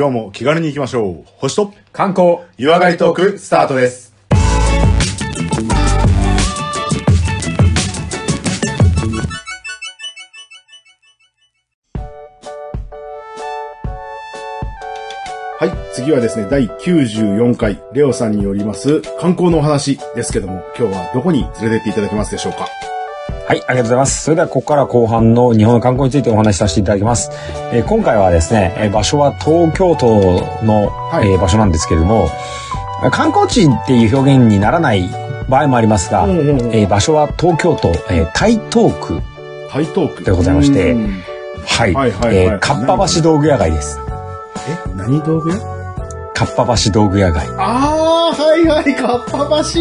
今日も気軽に行きましょう。星と観光湯上がりトークスタートです。はい。次はですね、第94回、レオさんによります観光のお話ですけども、今日はどこに連れてっていただけますでしょうか？はい、ありがとうございます。それではここから後半の日本の観光についてお話しさせていただきます。えー今回はですね、えー場所は東京都の、はいえー場所なんですけれども、観光地っていう表現にならない場合もありますが、うんうんうんえー場所は東京都、えー台東区、台東区でございましてうんはい、はいはいはいえーかっぱ橋道具屋街です。え、何道具屋？かっぱ橋道具屋街。ああ、はいはい、かっぱ橋。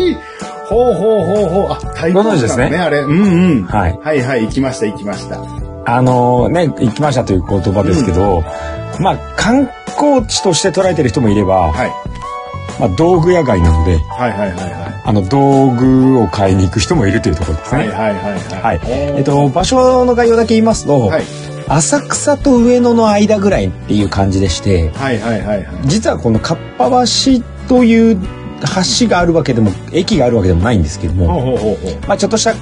ほうほうほうほう。あ、台ご存知ですねね、あれ。うんうん。はいはいはい、行きました、行きました。あのね、行きましたという言葉ですけど、まあ観光地として捉えてる人もいれば、はい。まあ道具屋街なので、はいはいはいはあの道具を買いに行く人もいるというところですい。ね。はいはいはいははいい。。えっと、場所の概要だけ言いますと、はい。浅草と上野の間ぐらいっていう感じでして、はいはいはいはい。実はこのかっぱ橋という橋があるわけでも、駅があるわけでもないんですけども。まあちょっとしたア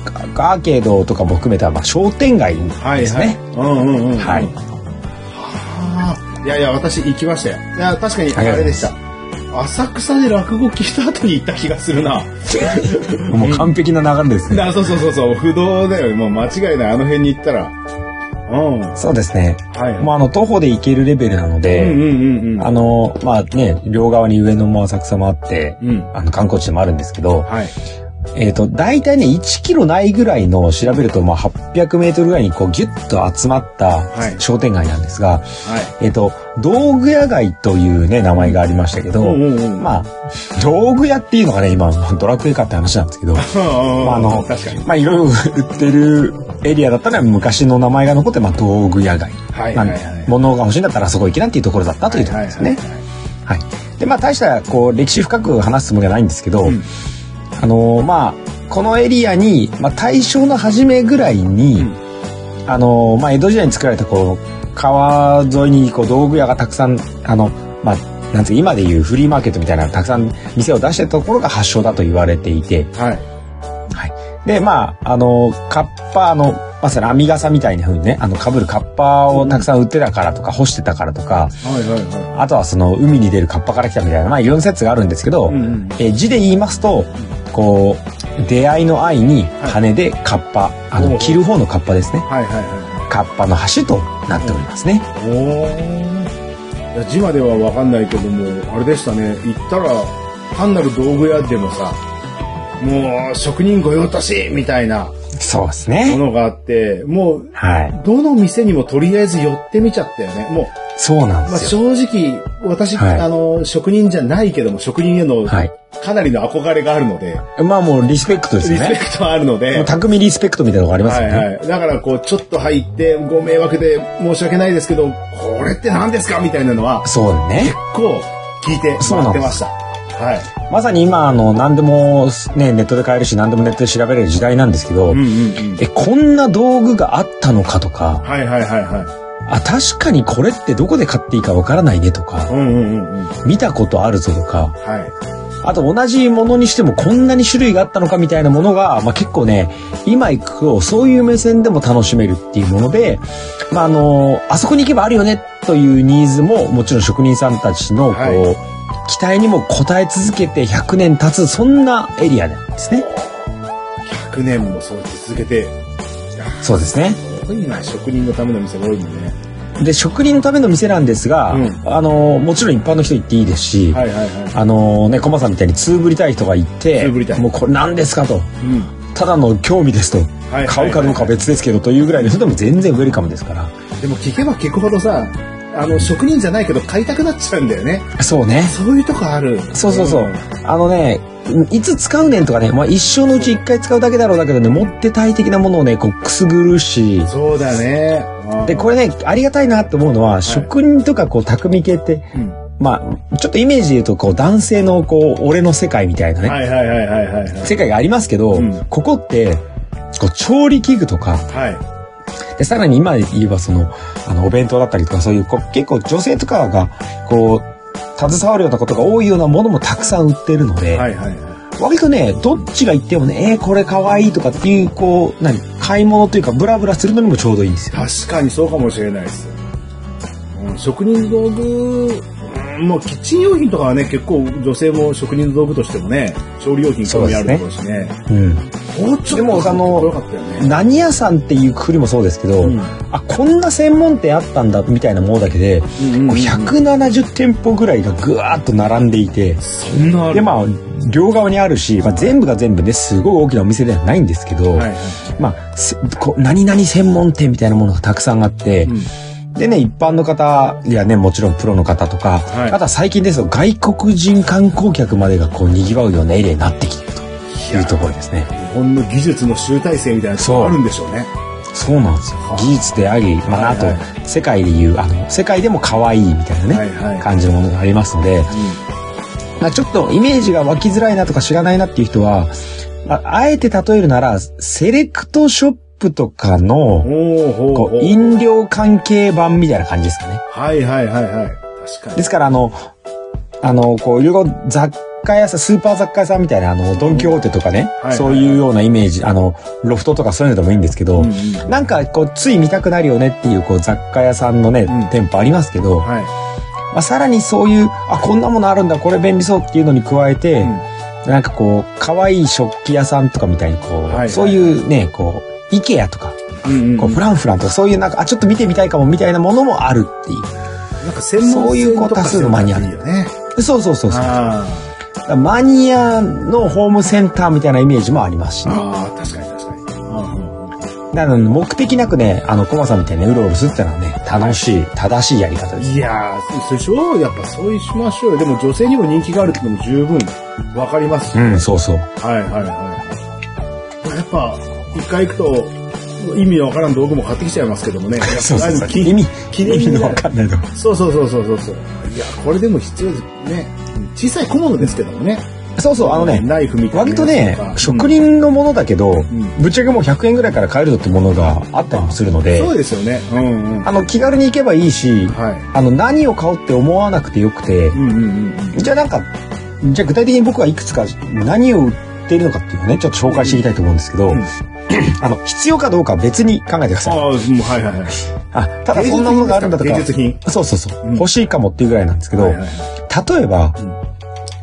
ーケードとかも含めた、まあ商店街ですね。。うんうんうんうん。はい。やいや、私行きましたよ。いや、確かにあれでした。浅草で落語聞いた後に行った気がするな。もう完璧な流れですね。なそうそうそうそう、不動だよ。もう間違いない。あの辺に行ったら。うん。はそうですね。いはい。もうあの徒歩で行けるレベルなので、うんうんうんうん。あの、まあね、両側に上野も浅草もあって、うん。あの観光地でもあるんですけど、はい。えっ、と、大体ね、1キロないぐらいの調べると、まあ、800メートルぐらいにこうギュッと集まったはい商店街なんですが、はい。えっ、と、道具屋街というね、名前がありましたけど、うんうんうん。まあ、道具屋っていうのがね、今、ドラクエかって話なんですけど、まあ、あの。まあ、いろいろ売ってるエリアだったら昔の名前が残って、まあ、道具屋街。はいまあはいはい。物が欲しいんだったらそこ行きなっていうところだったというところですね。はい。で、まあ、大した、こう、歴史深く話すつもりはないんですけど、うんあのーまあ、このエリアに、まあ、大正の初めぐらいに、うんあのーまあ、江戸時代に作られた、こう、川沿いに、こう、道具屋がたくさん、あの、まあ、なんつうか、今でいうフリーマーケットみたいな、たくさん店を出してたところが発祥だと言われていて、はい。はい。で、まあ、あの、カッパ、あの、まさに編み傘みたいな風にね、あの、被るカッパをたくさん売ってたからとか、干してたからとか、はいはいはあとはその、海に出るカッパから来たみたいな、まあ、いろんな説があるんですけど、い。うんうん。えー字で言いますと、こう、出会いの愛に羽でカッパ、あの、おう着る方のカッパですね。はいはいはカッパの橋となっておりますね。い。おー。いや、字まではわかんないけども、あれでしたね。行ったら、単なる道具屋でもさ、もう、職人御用達みたいなそうですもね。のがあって、もう、はい。どの店にもとりあえず寄ってみちゃったよね。もう、そうなんまあ、ですよ。正直、私、はいあの、職人じゃないけども、職人への、はいかなりの憧れがあるので、まあもうリスペクトですよね。リスペクトはあるので、匠リスペクトみたいなのがありますよね。はいはい。だから、こう、ちょっと入って、ご迷惑で申し訳ないですけど、これって何ですかみたいなのは、そうね結。構聞いてもらってました。はい。まさに今、あの、何でもね、ネットで買えるし、何でもネットで調べれる時代なんですけど、うんうんうん。え、こんな道具があったのかとか、はいはいはいはあ、確かにこれってどこで買っていいかわからないねとかい。、うんうんうんうん。見たことあるぞとか、はい。あと同じものにしてもこんなに種類があったのかみたいなものが、まあ、結構ね、今行くとそういう目線でも楽しめるっていうもので、まあ、あの、あそこに行けばあるよねというニーズももちろん職人さんたちのこう、は期待にも応え続けて100年経つそんなエリアなんですね。100年もそう続けて、そうですね。すごいな、職人のための店が多いんでね。で、職人のための店なんですが、うんあの、もちろん一般の人行っていいですし、はいはいはい。あのね、コマさんみたいにつぶりたい人が行って、もうこれ何ですかと。うん。ただの興味ですと、はい買うかどうかは別ですけどというぐらいの人でも全然ウェルカムですから。でも聞けば聞くほどさ、あの、職人じゃないけど買いたくなっちゃうんだよね。そうね。そういうとこある。そうそうそう。んあのね、いつ使うねんとかね、まあ一生のうち一回使うだけだろうだけどね、持ってたい的なものをね、こうくすぐるし、そうだね。で、これね、ありがたいなと思うのは、職人とかこう匠系って、うんまあ、ちょっとイメージで言うと、こう男性のこう、俺の世界みたいなね、はいはいはいはいはいはい。世界がありますけど、うんここって、こう調理器具とか、はい。で、さらに今言えばその、あの、お弁当だったりとかそういう、こう結構女性とかが、こう、携わるようなことが多いようなものもたくさん売ってるので、はいはいはい。割とね、どっちが言ってもね、えー、これ可愛いとかっていう、こう、何、買い物というか、ブラブラするのにもちょうどいいんですよ。確かにそうかもしれないです。うん、職人道具、うんもうキッチン用品とかはね、結構女性も職人の道具としてもね、調理用品興味あるだろうしね。うん。でもあの。何屋さんっていうくくりもそうですけど、うんあ、こんな専門店あったんだ、みたいなものだけで、うんうんうんこう170店舗ぐらいがぐわーっと並んでいて、そんなある？で、まあ、両側にあるし、まあ、全部が全部ね、すごい大きなお店ではないんですけど、はいはい。まあ、すこう何々専門店みたいなものがたくさんあって、うんでね、一般の方、いやね、もちろんプロの方とか、はいあとは最近ですと外国人観光客までがこう賑わうようなエリアになってきてるというところですね。日本の技術の集大成みたいなとこあるんでしょうね。そうなんですよ。技術であり、まあ、あと世界でいう、あの、世界でも可愛いみたいなね、はいはい感じのものがありますので、まあ、ちょっとイメージが湧きづらいなとか知らないなっていう人は、ああえて例えるなら、セレクトショップとかの、こう飲料関係版みたいな感じですかね。はいはいはいはい。確かに。ですから、あの、あの、こう、いろいろ雑貨屋さん、スーパー雑貨屋さんみたいな、あの、ドンキホーテとかね、はいそういうようなイメージ、あの、ロフトとかそういうのでもいいんですけど、うんうんなんか、こう、つい見たくなるよねっていう、こう、雑貨屋さんのね、うん。店舗ありますけど、はい。まあ、さらにそういう、あ、こんなものあるんだ、これ便利そうっていうのに加えて、うん。なんかこう、可愛い食器屋さんとかみたいに、こう、はいはいそういうね、こう、イケアとか、うんうんこう、フランフランとか、そういうなんか、あ、ちょっと見てみたいかもみたいなものもあるっていう。なんか専門そういうこ多数のマニアね。そうそうそうそう。あマニアのホームセンターみたいなイメージもありますしーね。あー、確かに確かに。うんうんなので、目的なくね、あの、コマさんみたいにねうろうろするってのはね、楽しい、正しいやり方です。いやー、そうでしょやっぱそうしましょうよ。でも女性にも人気があるってのも十分わかりますし。うん、そうそう。はいはいはいはい。やっぱ、一回行くと、意味のわからん道具も買ってきちゃいますけどもね。そうそうそう。気意味、意味のわかんないとこ。そうそうそうそうそうそう。いや、これでも必要ですね。小さい小物ですけどもね。そうそう、あのね、ナイフみたいな割とね職人のものだけど、んぶっちゃけもう100円ぐらいから買えるぞってものがあったりもするので、そうですよね。うんうん。あの、気軽に行けばいいし、はい。あの、何を買おうって思わなくてよくて、うんうんうんうん。じゃあなんか、じゃあ具体的に僕はいくつか何を売っているのかっていうのをね、ちょっと紹介していきたいと思うんですけど、うん あの、必要かどうかは別に考えてください。ああ、もうはいはいはい。あ、ただそんなものがあるんだとか、芸術品？そうそうそう、うん欲しいかもっていうぐらいなんですけど、はいはいはい例えば、うん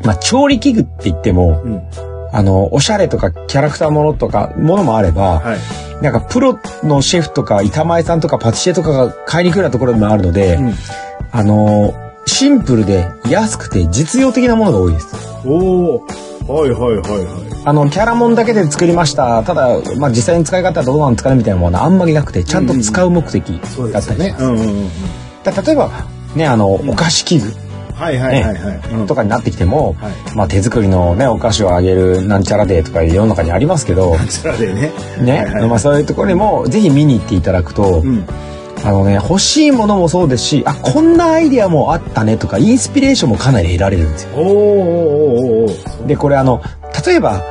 まあ、調理器具って言っても、うん。あの、おしゃれとかキャラクターものとか、ものもあれば、はい。なんかプロのシェフとか板前さんとかパティシエとかが買いに来るようなところでもあるので、うんあの、シンプルで安くて実用的なものが多いです。おお。はいはいはいはい。あの、キャラモンだけで作りました。ただ、まあ、実際に使い方はどうなんですかねみたいなものはあんまりなくて、ちゃんと使う目的だったりします。ですよね。うんうんうん。だ例えば、ね、あの、お菓子器具はいはいはいはい。うんとかになってきても、はい。まあ、手作りのね、お菓子をあげるなんちゃらデーとか世の中にありますけど、それでね。ね、はいはいまあ、そういうところにも、ぜひ見に行っていただくと、うん。あのね、欲しいものもそうですし、あ、こんなアイディアもあったねとか、インスピレーションもかなり得られるんですよ。おーおーおーで、これあの、例えば、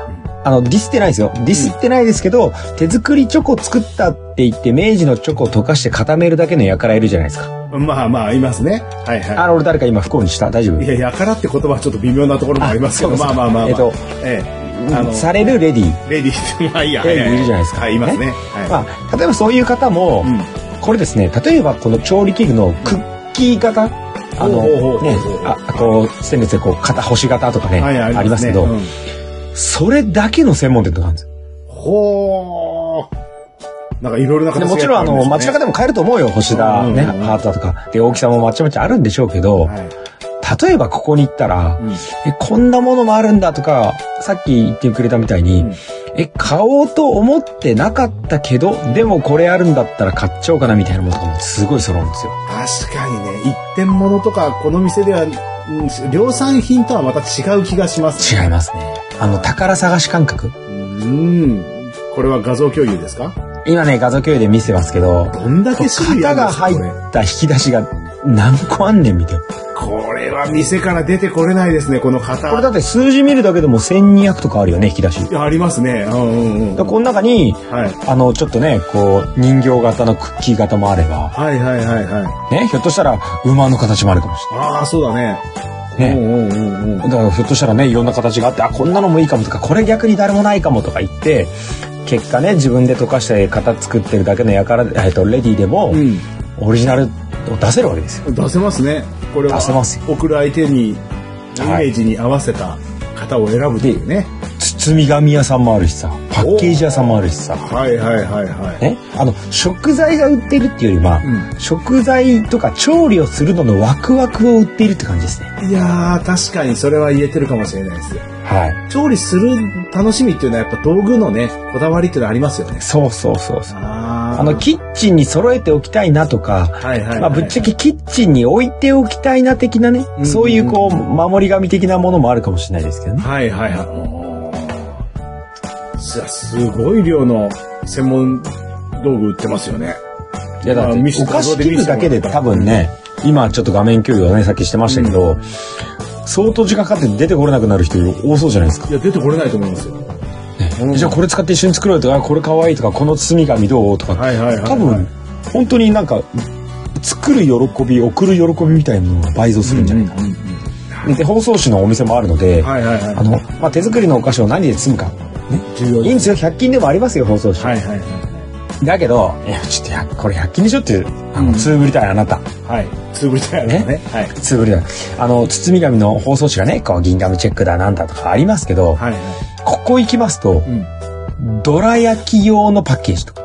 あの、ディスってないですよ。ディスってないですけど、手作りチョコ作ったって言って、明治のチョコを溶かして固めるだけの輩いるじゃないですか。まあまあ、いますね。はいはあの、俺誰か今不幸にした？大丈夫？い。いや、やからって言葉はちょっと微妙なところもありますけど、まあまあまあまあ。えっと、ええ。あの、されるレディー。レディー まあいいや、レディーいるじゃないですかはい、いますね。はい。まあ、例えばそういう方も、うん。これですね、例えばこの調理器具のクッキー型、あの、ね、あ、こう、ステンレスでこう、型、星型とかね、はい、ありますけど、ねそれだけの専門店とかあるんですよ。うんほー。なんかいろいろな形がでもちろんあの、街中でも買えると思うよ、星田ね、うんうんうんハートだとか。で、大きさもまちまちあるんでしょうけど、はい。例えばここに行ったら、うんえ、こんなものもあるんだとか、さっき言ってくれたみたいに、うんえ、買おうと思ってなかったけど、でもこれあるんだったら買っちゃおうかなみたいなものとかもすごい揃うんですよ。確かにね、一点物とか、この店では、うん量産品とはまた違う気がします。違いますね。あの、宝探し感覚。うん。これは画像共有ですか？今ね、画像共有で見せてますけど、どんだけ種類あ型が入るんですかこれった引き出しが何個あんねんみたいな。これは店から出てこれないですね、この型。これだって数字見るだけでも1200とかあるよね、引き出し。ありますね。うんうんうん。でこの中に、はい。あの、ちょっとね、こう、人形型のクッキー型もあれば、はいはいはいはい。ね、ひょっとしたら馬の形もあるかもしああ、そうだね。れない。ね。うんうんうんうん。だからひょっとしたらねいろんな形があってあこんなのもいいかもとかこれ逆に誰もないかもとか言って結果ね自分で溶かして型作ってるだけのやから、えっとレディでも、うん。オリジナルを出せるわけですよ。出せますね。これは。出せますよ送る相手に、イメはいージに合わせた型を選ぶっていうね。包み紙屋さんもあるしさパッケージ屋さんもあるしさ。はいはいはいはい。ね、あの食材が売ってるっていうよりは、うん食材とか調理をするののワクワクを売っているって感じですね。いやー、確かにそれは言えてるかもしれないです。はい。調理する楽しみっていうのはやっぱ道具のね、こだわりっていうのはありますよね。そうそうそうそう。ああのキッチンに揃えておきたいなとか、はいはいはい、まあ、ぶっちゃけキッチンに置いておきたいな的なね、うんそういうこう守り神的なものもあるかもしれないですけどね。はいはいはいおー。じゃあすごい量の専門道具売ってますよね。いやだってまあ見せお菓子画像で見せ切るだけで多分ね、今ちょっと画面共有をねさっきしてましたけど、相当時間かかって出てこれなくなる人多そうじゃないですか。いや、出てこれないと思いますよ。ねうんじゃあこれ使って一緒に作ろうとかあこれ可愛いとかこの包み紙どう？とか、はいはいはいはい多分本当になんか作る喜び送る喜びみたいなのが倍増するんじゃないかな。うんうんうんで包装紙のお店もあるので、はいはいはい。あのまあ、手作りのお菓子を何で包むか重要いいんですよ100均でもありますよ包装紙、はいはいはい。だけどいやちょっとやこれ100均でしょってあの、うんつぶりたいあなたはい。つぶりたいやつね。はい。つぶりたいあの包み紙の包装紙がねこう銀紙チェックだなんだとかありますけど、はいはい。ここ行きますとうん。どら焼き用のパッケージとか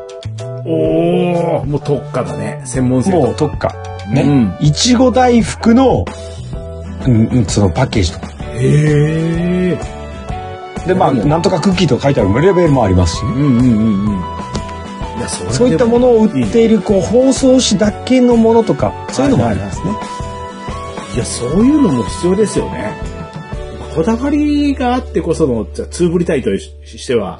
おお、もう特化だね。専門性もう特化ね、うんいちご大福の、うんうん、そのパッケージとかへえ。でまあうんなんとかクッキーとか書いてあるレベルもありますしねうんうんうんうん。それそういったものを売っているこう包装紙だけのものとかそういうのもありますね。いや、そういうのも必要ですよね。こだわりがあってこその、じゃあ、つぶりたいとししては、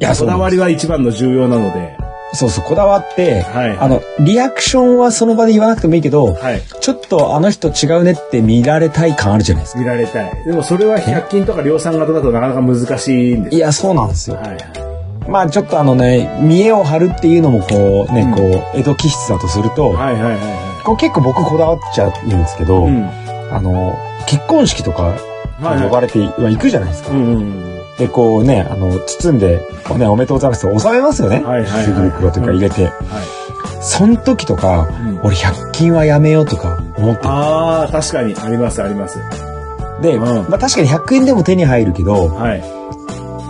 やっぱこだわりは一番の重要なので、そうそうこだわって、はいあのリアクションはその場で言わなくてもいいけど、はい。ちょっとあの人違うねって見られたい感あるじゃないですか。見られたい。でもそれは100均とか量産型だとなかなか難しいんですいやそうなんですよ。はいはい。まあちょっとあのね見栄を張るっていうのもこうね、うんこう江戸気質だとすると、はいはいはいはこう結構僕こだわっちゃうんですけど、い。うん。あの結婚式とかはいはい呼ばれて行くじゃないですか。うんうんでこうねあの包んでねおめでとうございますって収めますよね。はいはいはい福袋というか入れて、うん。はい。その時とか、うん俺100均はやめようとか思ってるああ、確かに。ありますあります。で、うんまあ確かに100円でも手に入るけど、はい。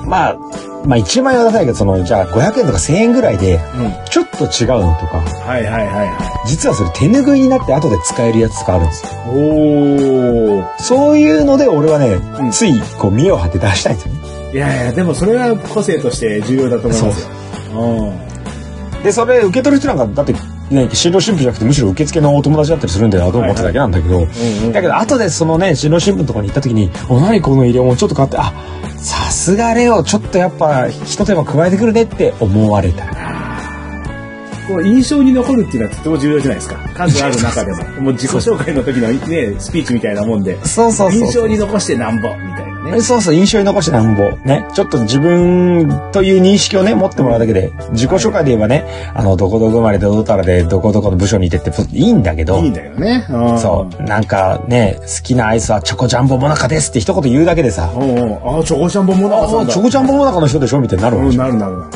まあ、まあ1万円は出さないけど、その、じゃあ500円とか1000円ぐらいで、うん。ちょっと違うのとか、はいはいはいは実はそれ手拭いになって後で使えるやつとかあるんですよ。い。おお。そういうので俺はね、うんついこう見栄を張って出したいんですよね。いやいや、でもそれは個性として重要だと思いますよ。うん。で、それ受け取る人なんか、だって、ね、新郎新婦じゃなくてむしろ受付のお友達だったりするんだよなと思っただけなんだけど、だけど後でそのね、新郎新婦のところに行った時に、お、何この入れ物ちょっと買って、あ、さすがレオ、ちょっとやっぱ一手間加えてくるねって思われた。こう印象に残るっていうのはとても重要じゃないですか。数ある中でも。もう自己紹介の時のね、スピーチみたいなもんで。そうそうそう。印象に残してなんぼ、みたいなね。そうそう、印象に残してなんぼ。ね。ちょっと自分という認識をね、持ってもらうだけで、自己紹介で言えばね、あの、どこどこ生まれでどこたらで、どこどこの部署にいてっていいんだけど、いいんだけどね。うんそう、なんかね、好きなアイスはチョコジャンボモナカですって一言言うだけでさ、おうあ、チョコジャンボモナカさんチョコジャンボモナカの人でしょみたいになるわうん、けでしょなるなるなる。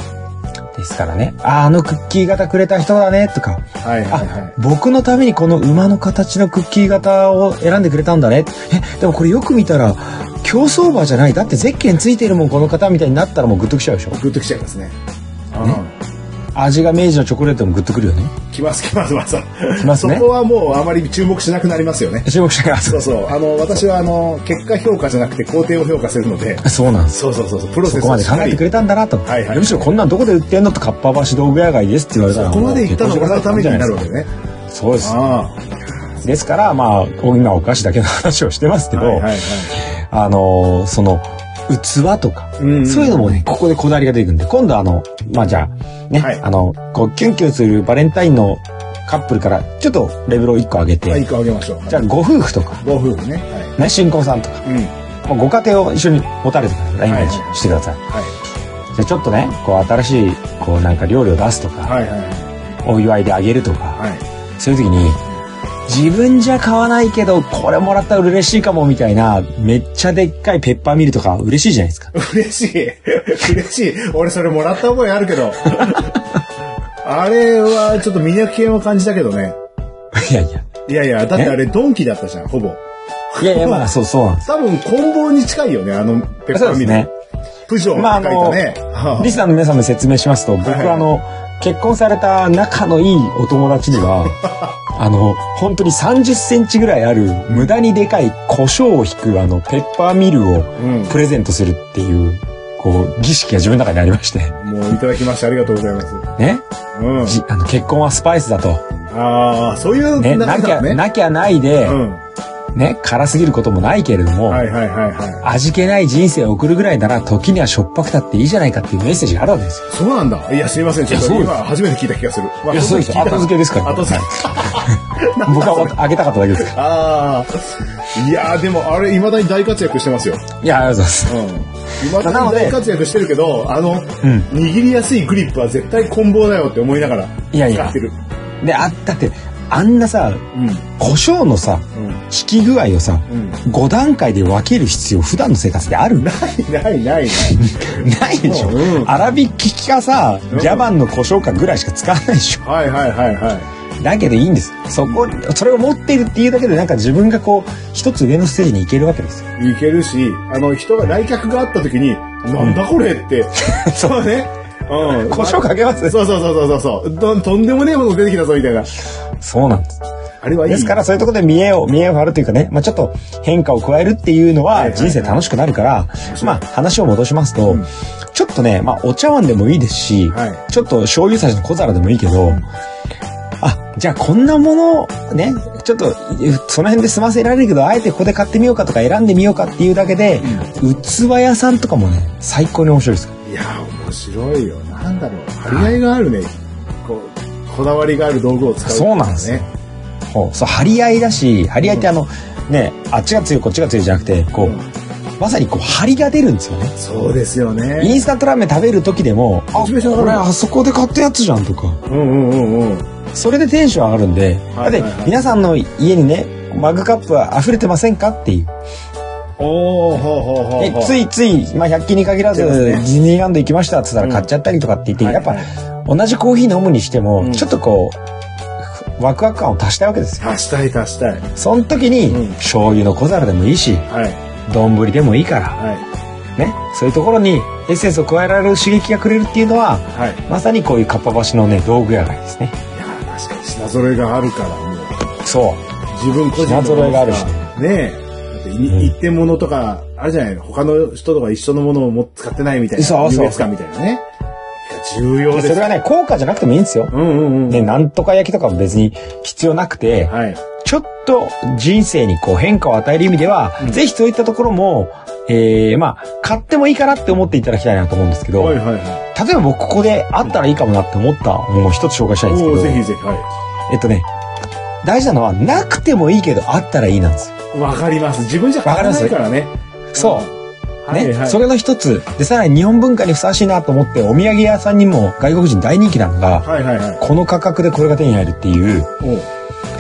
ですからね、ああのクッキー型くれた人だね、とか、はいはいはあ、僕のためにこの馬の形のクッキー型を選んでくれたんだね。え、でもこれよく見たら、競走馬じゃない。だってゼッケンついてるもん、この方みたいになったらもうグッときちゃうでしょい。グッときちゃいますね。うん味が明治のチョコレートもグッとくるよね。きますきますます。きますねそこはもうあまり注目しなくなりますよね。注目してくださそうそう。あの、私はあの、結果評価じゃなくて工程を評価するので。い。そうなんです。そうそうそうそう。プロセスそこまで考えてくれたんだなと。はいはいむしろこんなんどこで売ってんのとかっぱ橋道具屋街ですって言われたら。ここまで行ったのがもう俺のためになるわけね。そうです。あですから、まあ、今お菓子だけの話をしてますけあ。ど、はいはいはい。あのーその、器とか、うんうんそういうのもね、ここでこだわりが出てくるんで、今度あの、まあじゃあ、ね、はいあの、こう、キュンキュンするバレンタインのカップルからちょっとレベルを1個上げて、はい、一個あげましょう。じゃあご夫婦とか、ご夫婦ね。はね、新婚さんとか、い。うん。まあご家庭を一緒に持たれてください。イメージしてください。はじゃあちょっとね、こう新しい、こうなんか料理を出すとい。か、はいはいお祝いであげるとか、はい。はい。そういう時に、自分じゃ買わないけど、これもらったら嬉しいかもみたいな、めっちゃでっかいペッパーミルとか嬉しいじゃないですか。嬉しい。嬉しい。俺それもらった覚えあるけど。あれはちょっと魅力系を感じたけどね。いやいや。いやいや、だってあれドンキだったじゃん、ほぼ。いやいや、まあ そうそう。多分、棍棒に近いよね、あのペッパーミル。ね。プジョーまあって書いたね。はリスナーの皆さんも説明しますと、僕はいはあの、結婚された仲のいいお友達には、あの、本当に30センチぐらいある無駄にでかい胡椒を引くあのペッパーミルをうん。プレゼントするっていう、こう、儀式が自分の中にありまして、もういただきましてありがとうございます。ね？うん。じあの結婚はスパイスだと。ああ、そういうね、なきゃ。なきゃないで、うん。ね、辛すぎることもないけれども、はいはいはいはい。味気ない人生を送るぐらいなら時にはしょっぱくたっていいじゃないかっていうメッセージがあるわけですよ。そうなんだ。いや、すいません。ちょっと今初めて聞いた気がする。まあいやそうです後付けですから後付け。僕はあげたかっただけですか ああ。いやーでもあれ、未だに大活躍してますよ。ら。いや、ありがとうございます。うん。未だに大活躍してるけど、あの、ん握りやすいグリップは絶対棍棒だよって思いながらいやいや使ってる。で、あ、だって、あんなさ、うん。胡椒のさ、うん。引き具合をさ、うん。5段階で分ける必要普段の生活である？ないないないない。ないでしょ、うん粗挽きかさ、うんジャバンの胡椒かぐらいしか使わないでしょはいはいはいはい。だけどいいんです。そこ、それを持っているっていうだけでなんか自分がこう、一つ上のステージに行けるわけですよ。いけるし、あの、人が来客があった時に、なんだこれって。そう ね。うん。胡椒かけます？そうそうそうそうそうど。とんでもねえもの出てきたぞみたいな。そうなんです。あれはいい。ですからそういうところで見栄を、見栄を張るというかね、まあちょっと変化を加えるっていうのはいはいはいは人生楽しくなるから、まあ話を戻しますと、うんちょっとね、まあお茶碗でもいいですし、はいちょっと醤油差しの小皿でもいいけど、あ、じゃあこんなものね、ちょっとその辺で済ませられるけど、あえてここで買ってみようかとか選んでみようかっていうだけで、器屋さんとかもね、最高に面白いです。いや、面白いよ。なんだろう。張り合いがあるね。こう、こだわりがある道具を使う、そうなんですよね。ほうそう、張り合いだし、張り合いってあの、ね、あっちが強い、こっちが強いじゃなくて、こう、うんまさにこう、張りが出るんですよね。そうですよイね。ンスタントラーメン食べる時でも、あ、これあそこで買ったやつじゃんとか、うんうんうんうん。それでテンション上がるんで、はいはいはいだって皆さんの家にね、マグカップは溢れてませんかっていう。おー、ほうほうほうでほう。ついつい、まあ、100均に限らず、ねディズニーランド行きましたって言ったら買っちゃったりとかって言って、うんやっぱ、はい同じコーヒー飲むにしても、うんちょっとこう、ワクワク感を足したいわけですよ。足したい足したい。その時に、うん醤油の小皿でもいいし、はい。丼でもいいから、はい。ね、そういうところにエッセンスを加えられる刺激がくれるっていうのは、はい。まさにこういうかっぱ橋のね、道具屋街ですね。いやー確かに品揃えがあるから、もう。そう。自分個人の品揃えがあるしねえ。だってい一点物とか、あるじゃない他の人とか一緒のものをも使ってないみたいな。そうそう優越感みたいなね。重要です。それはね、高価じゃなくてもいいんですよ。うんうんうん。ね、なんとか焼きとかも別に必要なくて、はい。ちょっと人生にこう変化を与える意味では、うんぜひそういったところも、えー、まあ、買ってもいいかなって思っていただきたいなと思うんですけど、はいはいはい。例えば僕ここであったらいいかもなって思ったものを一つ紹介したいんですけおど、ーぜひぜひ。はえっとね、大事なのは、なくてもいいけどあったらいいなんですよ。い。わかります。自分じゃ買わないからね。そう。ね、はいはい。それの一つ。で、さらに日本文化にふさわしいなと思って、お土産屋さんにも外国人大人気なのが、はいはいはい。この価格でこれが手に入るっていう、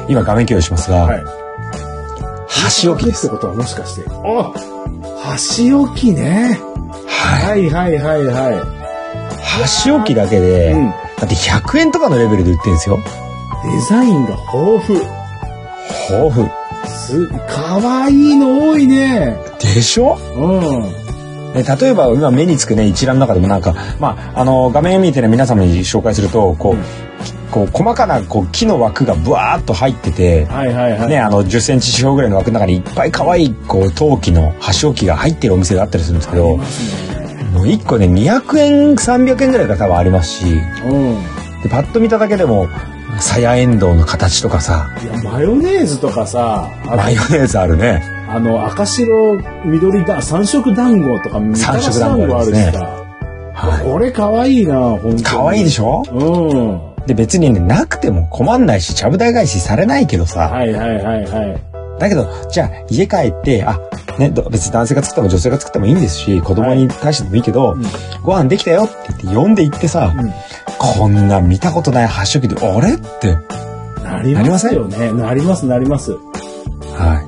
今画面共有しますが、はい。箸置きです。ってことはもしかして。あ箸置きね。ははいはいはいはい。い。箸置きだけで、うん。だって100円とかのレベルで売ってるんですよ。デザインが豊富。豊富。す、かわいいの多いね。でしょ？うん。で例えば今目につくね一覧の中でもなんか、まあ、あの画面見てね皆様に紹介するとこう,、うんこう細かなこう木の枠がブワーッと入ってて、はいはいはい。ね、あの10センチ四方ぐらいの枠の中にいっぱい可愛いこう陶器の箸置きが入ってるお店があったりするんですけどもう1個ね200円300円ぐらいが多分ありますしうん。でパッと見ただけでもさやえんどうの形とかさいや、マヨネーズとかさ、あマヨネーズあるねあの、赤白、緑だ、三色団子とか、三色団子あるしさ。はいこれかわいいな、ほんとに。可愛いでしょ？うん。で、別にね、なくても困んないし、ちゃぶ台返しされないけどさ。はいはいはいはい。だけど、じゃあ、家帰って、あ、ね、ど別に男性が作っても女性が作ってもいいんですし、子供に対してもいいけど、うんご飯できたよって言って呼んで行ってさ、うんこんな見たことない発色で、あれ？って。なりますよね。なりますなります。は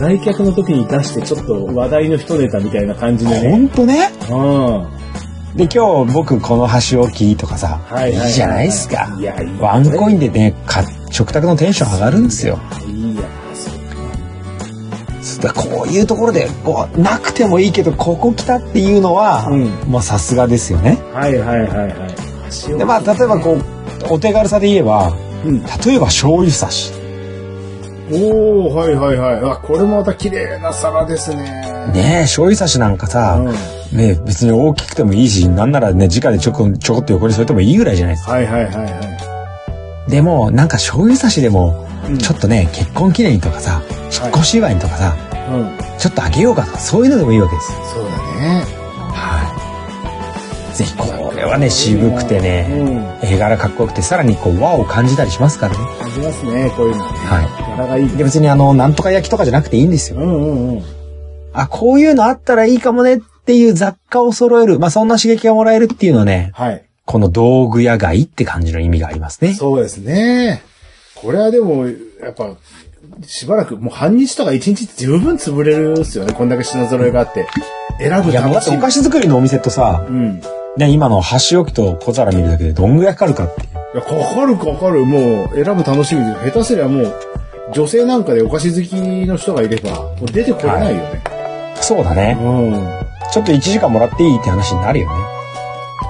来客の時に出してちょっと話題の一ネタみたいな感じい。でね。ほんとね？うん。で、今日僕この箸置きとかさ、はいはいはいいじゃないですかい。や、いい。ワンコインでね、か食卓のテンション上がるんですよ。だこういうところで、こう、なくてもいいけど、ここ来たっていうのは、うんもうさすがですよね。はいはいはいはい。で、まあ、例えばこう、お手軽さで言えば、うん。例えば醤油差し。おー、はいはいはい。あ、これもまた綺麗な皿ですね。ねえ、醤油差しなんかさ、うん。ねえ別に大きくてもいいし、なんならね、直でちょこちょこっと横に添えてもいいぐらいじゃないですか。はいはいはいはでも、なんか醤油差しでも、い。うんちょっとね、結婚記念とかさ、引っ越し祝いとかさ、うん。ちょっとあげようかとか、そういうのでもいいわけです。そうだね。はい。ぜひ、これはね、渋くてね、うん。絵柄かっこよくて、さらにこう、和を感じたりしますからね。感じますね、こういうのね。は柄がいい。で、別にあの、なんとか焼きとかじゃなくていいんですよ。うんうんうん。あ、こういうのあったらいいかもねっていう雑貨を揃える。まあ、そんな刺激がもらえるっていうのはね、はい。この道具屋街って感じの意味がありますね。そうですね。これはでも、やっぱ、しばらく、もう半日とか一日十分潰れるっすよね。こんだけ品揃えがあって。選ぶいや、だってお。菓子作りのお店とさ、うん。ね、今の箸置きと小皿見るだけでどんぐらいかかるかっていう。いや、かかるかかる。もう、選ぶ楽しみで、下手すりゃもう、女性なんかでお菓子好きの人がいれば、もう出てこれないよね。そうだね。うん。ちょっと1時間もらっていいって話になるよね。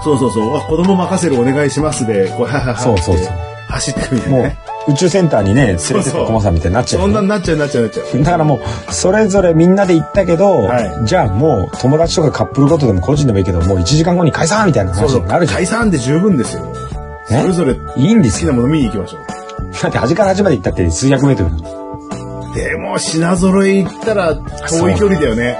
そうそうそう。あ子供任せるお願いしますで、こう、はははそうそうそう走ってくみたいもう宇宙センターにね、連れてったコマさんみたいになっちゃうね、んなになっちゃうなっちゃうなっちゃう。だからもう、それぞれみんなで行ったけど、はいじゃあもう友達とかカップルごとでも個人でもいいけど、もう1時間後に解散みたいな話。になるじゃん。解散で十分ですよ。そねれぞれ好いいんですよ。きなもの見に行きましょう。だって端から端まで行ったって数百メートルでも、品揃え行ったら遠い距離だよね。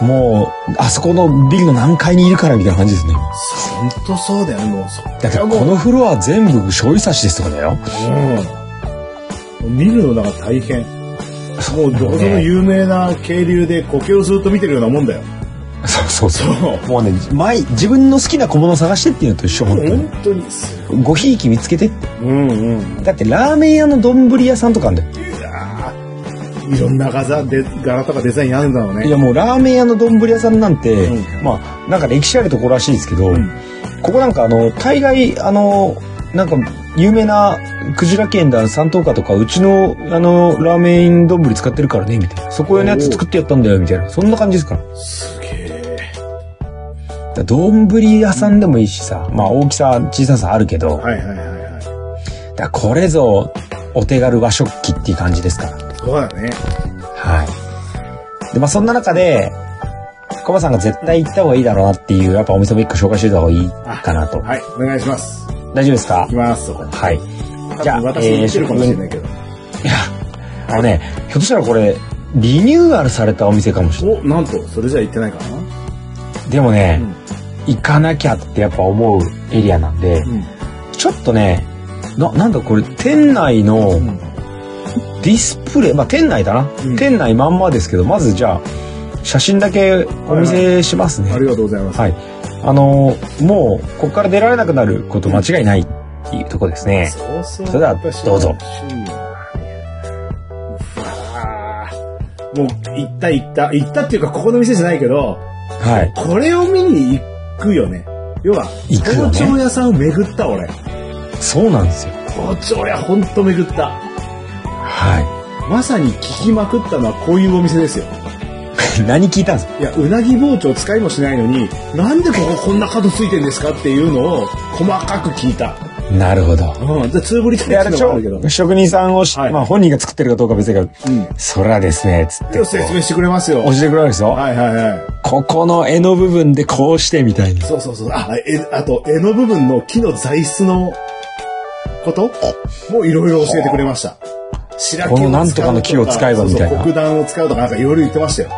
もう、あそこのビルの何階にいるからみたいな感じですね。ほんとそうだよね、もう。そだってこのフロア全部醤油差しですとかだよ。うん。見るのが大変。もうどこぞの有名な渓流で苔をずっと見てるようなもんだよ。そうそうそう。もうね、毎、自分の好きな小物を探してっていうのと一緒、本当に。ごひいき見つけてって。うんうん。だってラーメン屋の丼屋さんとかあんだよ。いろんな柄で柄とかデザインあるんだろうね。いやもうラーメン屋の丼屋さんなんて、うまあなんか歴史あるところらしいですけど、ん。ここなんかあの大概あのなんか有名なクジラ県だ三等価とかうちのあのラーメン丼使ってるからねみたいな。そこ用のやつ作ってやったんだよみたいな。そんな感じですから。すげえ。だ丼屋さんでもいいしさまあ大きさ小ささあるけど、はいはいはいはい。だこれぞお手軽和食器っていう感じですからそうだね。はい。で、まあそんな中で、コバさんが絶対行った方がいいだろうなっていう、やっぱお店も一個紹介しておいた方がいいかなと。はい、お願いします。大丈夫ですか？行きます。はい。じゃあ、じゃあ私も行ってるかもしれないけど。いや、あのね、ひょっとしたらこれ、リニューアルされたお店かもしれない。お、なんと、それじゃ行ってないかな？でもね、行かなきゃってやっぱ思うエリアなんで、うん。ちょっとね、な、なんだこれ、店内のんディスプレイ、まあ店内だな。うん店内まんまですけど、まずじゃあ、写真だけお見せしますね。ありがとうございます。はい。あのーもう、ここから出られなくなること間違いないっていうところですね。そうそう。それでは私どうぞもう、行った行った。行ったっていうか、ここの店じゃないけど、はい。これを見に行くよね。要は、行くよね包丁屋さんを巡った、俺。そうなんですよ。包丁屋ほんと巡った。はまさに聞きまくったのはこういうお店ですよ。い。何聞いたんですか？いや、うなぎ包丁使いもしないのに、なんでこここんな角ついてんですかっていうのを細かく聞いた。なるほど。うん。で、つぶりっていうのもあるけど。職人さんをし、はいまあ本人が作ってるかどうかは別だけど、うん。それはですね、つってで、説明してくれますよ。教えてくれるわけですよ。はいはいはい。ここの絵の部分でこうしてみたいに。そうそうそう。あ、え、あと、絵の部分の木の材質のこと？もいろいろ教えてくれました。このなんとかの木を使えばみたいな黒檀を使うとかなんかいろいろ言ってましたよ。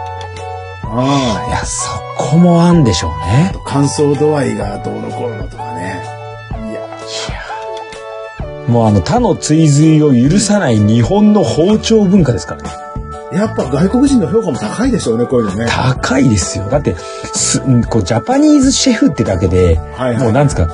あいや、そこもあんでしょうね。あ。乾燥度合いがどうのこうのとかね。いやもうあの他の追随を許さない日本の包丁文化ですからね。やっぱ外国人の評価も高いでしょうね、こういうのね。高いですよ。だって、すこうジャパニーズシェフってだけで、はいはいもうなんですか、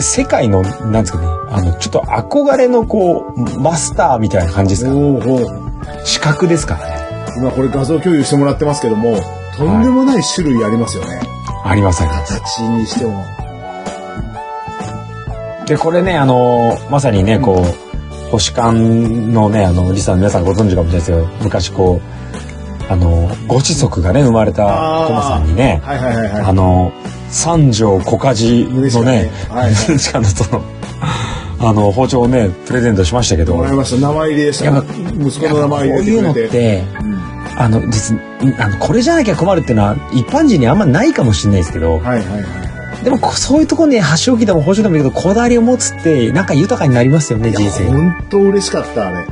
世界の、なんですかね、あの、ちょっと憧れのこう、マスターみたいな感じですか？おーおー資格ですからね。今これ画像共有してもらってますけども、とんでもない種類ありますよね。ありますあります。形にしても。で、これね、あの、まさにね、こう、星間のね、あの、リスナーの皆さんご存知かもしれないですけど、昔こう、あの、ご子息がね、生まれたコマさんにね、はいはいはいはい。三条小梶のね、胸胸近ね近のその、あの、包丁をね、プレゼントしましたけど、もらいました。名前入りでした。息子の名前入れてこういうのっくれて。て、うんあの、実に、あの、これじゃなきゃ困るっていうのは、一般人にあんまないかもしれないですけど、はいはいはい。でも、こそういうところに箸置きでも包丁でもいいけど、こだわりを持つって、なんか豊かになりますよね、人生。本当嬉しかった、あれ。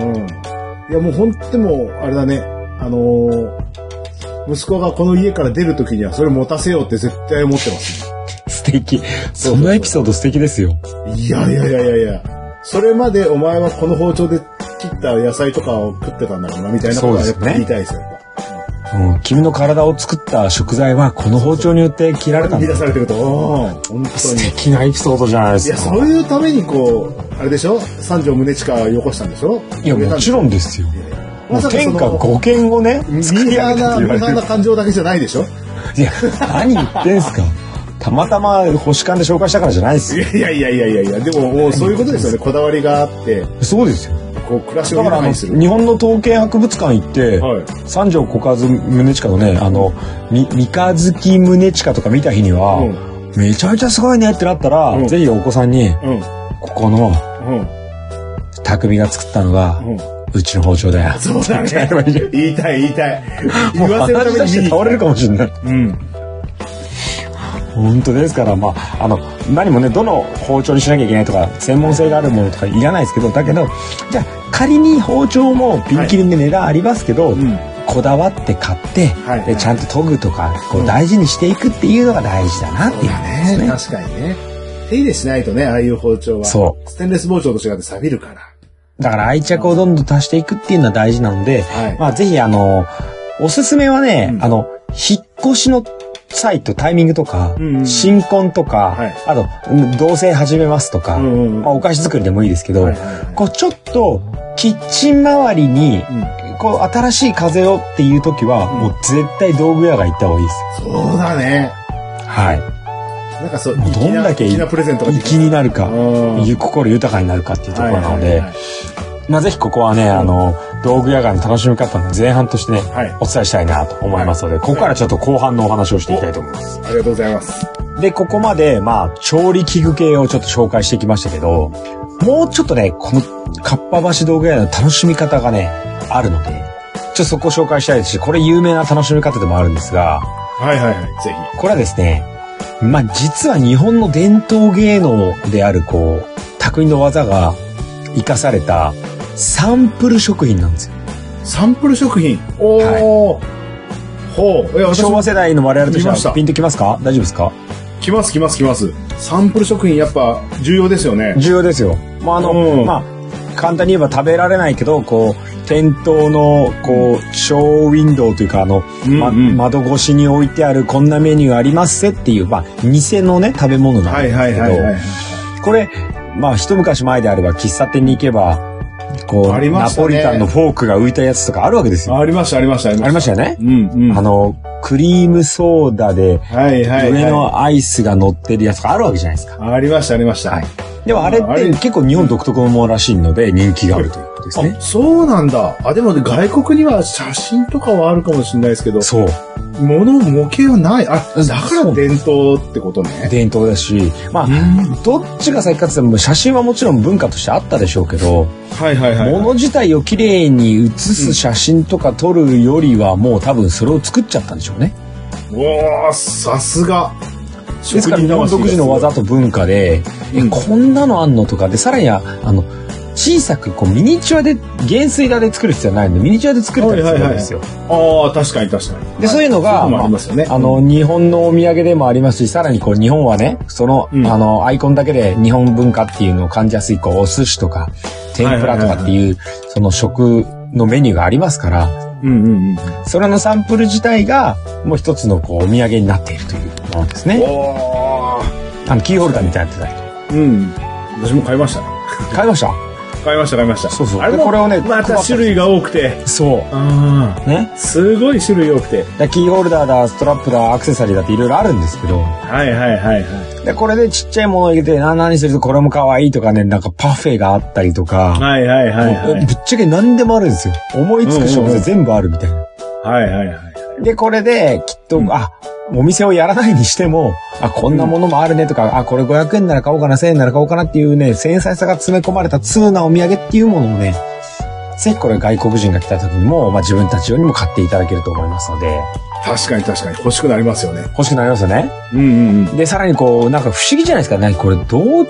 うん。いや、もう本当でも、あれだね。あのー息子がこの家から出る時にはそれ持たせようって絶対思ってます素敵。そのエピソード素敵ですよ。ね。いやいやいやいやいや。それまでお前はこの包丁で切った野菜とかを食ってたんだろうな、みたいなことはやっぱ言いたいですよ。うん、君の体を作った食材はこの包丁によって切られたんだ出。されてると、うん本当に。素敵なエピソードじゃないですか。いや、そういうためにこう、あれでしょ？三条宗近をよこしたんでしょ？いや、もちろんですよ。もうまさかそ天下の、五剣をね、ミ作り上げたって言われ。感情だけじゃないでしょ？いや、何言ってんすか。たまたま星間で紹介したからじゃないですよ。いやいやいやいやいや、でももうそういうことですよね。こだわりがあって、そうですよ。こう暮らしをだからあの、豊かにする。日本の統計博物館行って、はい。三条小和宗近のね、あの、み、三日月宗近とか見た日には、うんめちゃめちゃすごいねってなったら、うんぜひお子さんに、うん。ここのうん。匠が作ったのが、うん。うちの包丁だよ。そうだね。言いたい言いたい。言わせるために倒れるかもしれない。うん。本当ですから、まあ、あの、何もね、どの包丁にしなきゃいけないとか、専門性があるものとかいらないですけど、だけど、じゃあ、仮に包丁もピンキリで値段ありますけど、うん。こだわって買って、はいでちゃんと研ぐとか、こううん大事にしていくっていうのが大事だなっていうことですね。確かにね。手入れしないとね、ああいう包丁は。。そうステンレス包丁と違って錆びるから。だから愛着をどんどん足していくっていうのは大事なので、はい。まあぜひあの、おすすめはね、うんあの、引っ越しの際とタイミングとか、うんうん新婚とか、はいあと、うん同棲始めますとか、うんうんうんまあ、お菓子作りでもいいですけど、はいはいはいこうちょっとキッチン周りに、うん。こう新しい風をっていう時は、うんもう絶対道具屋が行った方がいいですよ。そうだね。はい。なんかそう、どんだけ粋なプレゼントができ気になるか、心豊かになるかっていうところなのでまあぜひここはね、あの、道具屋街の楽しみ方の前半としてね、はい。お伝えしたいなと思いますので、ここからちょっと後半のお話をしていきたいと思います。ありがとうございます。で、ここまで、まあ、調理器具系をちょっと紹介してきましたけど、もうちょっとね、この、かっぱ橋道具屋の楽しみ方がね、あるので、ちょっとそこを紹介したいですし、これ有名な楽しみ方でもあるんですが、はいはいはい。ぜこれはですね、まあ、実は日本の伝統芸能である、こう、匠の技が生かされたサンプル食品なんですよ。ひ。サンプル食品。おー。ほう。え、私昭和世代の我々としてはピンときますか？大丈夫ですか？来ます来ます来ます。サンプル食品やっぱ重要ですよね。重要ですよ。まあ、あの、うんまあ、簡単に言えば食べられないけど、こう、店頭の、こう、ショーウィンドウというか、あの、ま窓越しに置いてあるこんなメニューありますせっていう、まあ、偽のね、食べ物なんはいですけど。これ、まあ、一昔前であれば、喫茶店に行けば、こう、ありまナポリタンのフォークが浮いたやつとかあるわけですよ。ありましたありましたありましたよね？うんうん。あの、クリームソーダで、はいはい上はのアイスが乗ってるやつがあるわけじゃないですか。い。ありましたありました。はいでもあれって結構日本独特のものらしいので人気があるということですねあ。そうなんだ。あ、でもね、外国には写真とかはあるかもしれないですけど、そう。物、模型はない。あ、うんだから伝統ってことね。伝統だし、まあ、どっちが先かっても写真はもちろん文化としてあったでしょうけど、はいはいはい。物自体をきれいに写す写真とか撮るよりはもう多分それを作っちゃったんでしょうね。おー、さすが。ですから日本独自の技と文化で、えうんこんなのあんのとかで、さらには、あの、小さくこうミニチュアで原水画で作る必要ないんでミニチュアで作れたりするんですよ。ああ、確かに確かに。で、そういうのが、あね。あの、日本のお土産でもありますし、さらにこう、日本はね、その、うんあの、アイコンだけで日本文化っていうのを感じやすい、こう、お寿司とか、天ぷらとかっていう、その食のメニューがありますから、うんうんうん。それのサンプル自体が、もう一つのこう、お土産になっているというものですね。おー。あの、キーホルダーみたいになってたりとか。うん。私も買いましたね。買いました？買いました買いました。そうそうあれこれをねまた種類が多くて。そう。ね。すごい種類多くて。だキーホルダーだ、ストラップだ、アクセサリーだっていろいろあるんですけど、はいはいはいはい。で、これでちっちゃいものを入れて、な、何するとこれも可愛いとかね、なんかパフェがあったりとか、はいはいはいはい。ぶっちゃけ何でもあるんですよ。思いつく食材全部あるみたいな。はいはいはい。で、これで、きっと、うんあ、お店をやらないにしても、あ、こんなものもあるねとか、あ、これ500円なら買おうかな、1000円なら買おうかなっていうね、繊細さが詰め込まれた通なお土産っていうものをね、ぜひこれ外国人が来た時にも、まあ自分たち用にも買っていただけると思いますので、確かに確かに欲しくなりますよね。欲しくなりますよね。うんうんうん。で、さらにこう、なんか不思議じゃないですか。何これどう、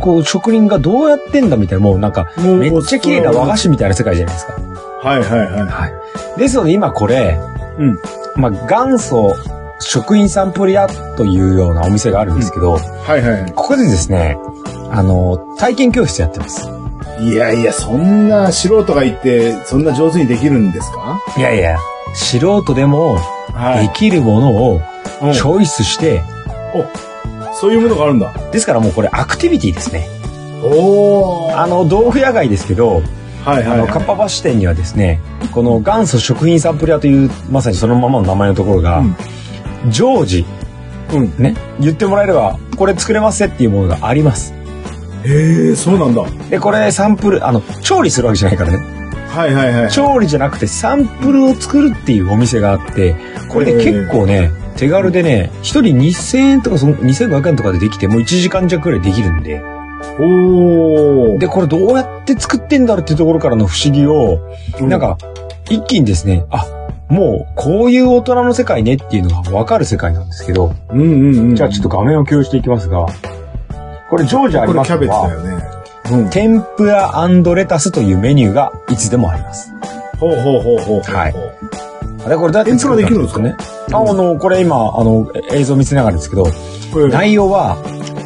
こう、職人がどうやってんだみたいな、もうなんか、もうめっちゃ綺麗な和菓子みたいな世界じゃないですか。はいはいはい。はい。ですので今これ、うん。まあ、元祖食品サンプル屋というようなお店があるんですけど、はいはいはここでですね、あの、体験教室やってます。い。いやいや、そんな素人が行って、そんな上手にできるんですか？いやいや、素人でもはできるものをうんチョイスして、そういうものがあるんだ。ですからもうこれアクティビティですね。おー。あの、道具屋街ですけど、はいはい、あの、かっぱ橋店にはですね、この元祖食品サンプル屋という、まさにそのままの名前のところが、うん常時、うん。ね、言ってもらえれば、これ作れますっていうものがあります。へえ、そうなんだ。で、これサンプル、あの、調理するわけじゃないからね。はいはいはい。調理じゃなくてサンプルを作るっていうお店があって、これで結構ね、手軽でね、一人2000円とかその2500円とかでできて、もう1時間弱くらいできるんで。おー。で、これどうやって作ってんだろうっていうところからの不思議を、うんなんか、一気にですね、あ、もう、こういう大人の世界ねっていうのがわかる世界なんですけど、うんうんうん。じゃあちょっと画面を共有していきますが、これ常時ありますこれキャベツだは、よね。うん。天ぷらレタスというメニューがいつでもあります。ほうほうほうほう。はいあれこれどうやって天ぷらできるんね？ああの、これ今、あの、映像見せながらですけど、うん内容は、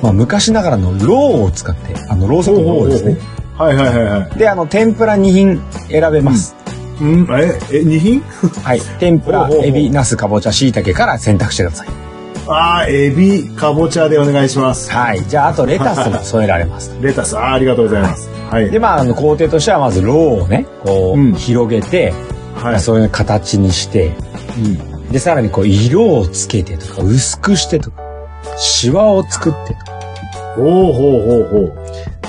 まあ昔ながらのろうを使って、あの、ろうそくのろうですね。はいはいはいはい。で、あの、天ぷら2品選べます。うん、え、え、二品？はい。天ぷらエビ、ナス、かぼちゃ、椎茸から選択してください。あー、エビ、かぼちゃでお願いします。はい。じゃあ、あとレタスも添えられます。レタス、あー、ありがとうございます。はい。で、まあ、あの、工程としては、まず、ろうをね、こう、うん広げて、はい。そういう形にして、うん。で、さらに、こう、色をつけてとか、薄くしてとか、シワを作ってほうほうほうほ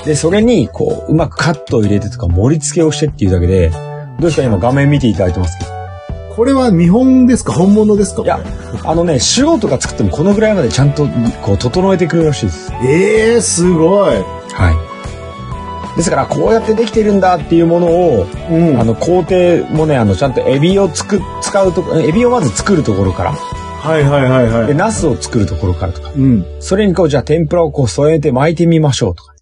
う。で、それに、こう、うまくカットを入れてとか、盛り付けをしてっていうだけで、どうですか？今画面見ていただいてますけど。これは見本ですか？本物ですか？いや、あのね、素人が作ってもこのぐらいまでちゃんと、こう、整えてくれるらしいです。ええー、すごい。はい。ですから、こうやってできてるんだっていうものを、うんあの、工程もね、あの、ちゃんとエビをつく、使うとこ、エビをまず作るところから、はいはいはいはで、い。ナスを作るところからとか、うん。それにこう、じゃあ天ぷらをこう添えて巻いてみましょうとか。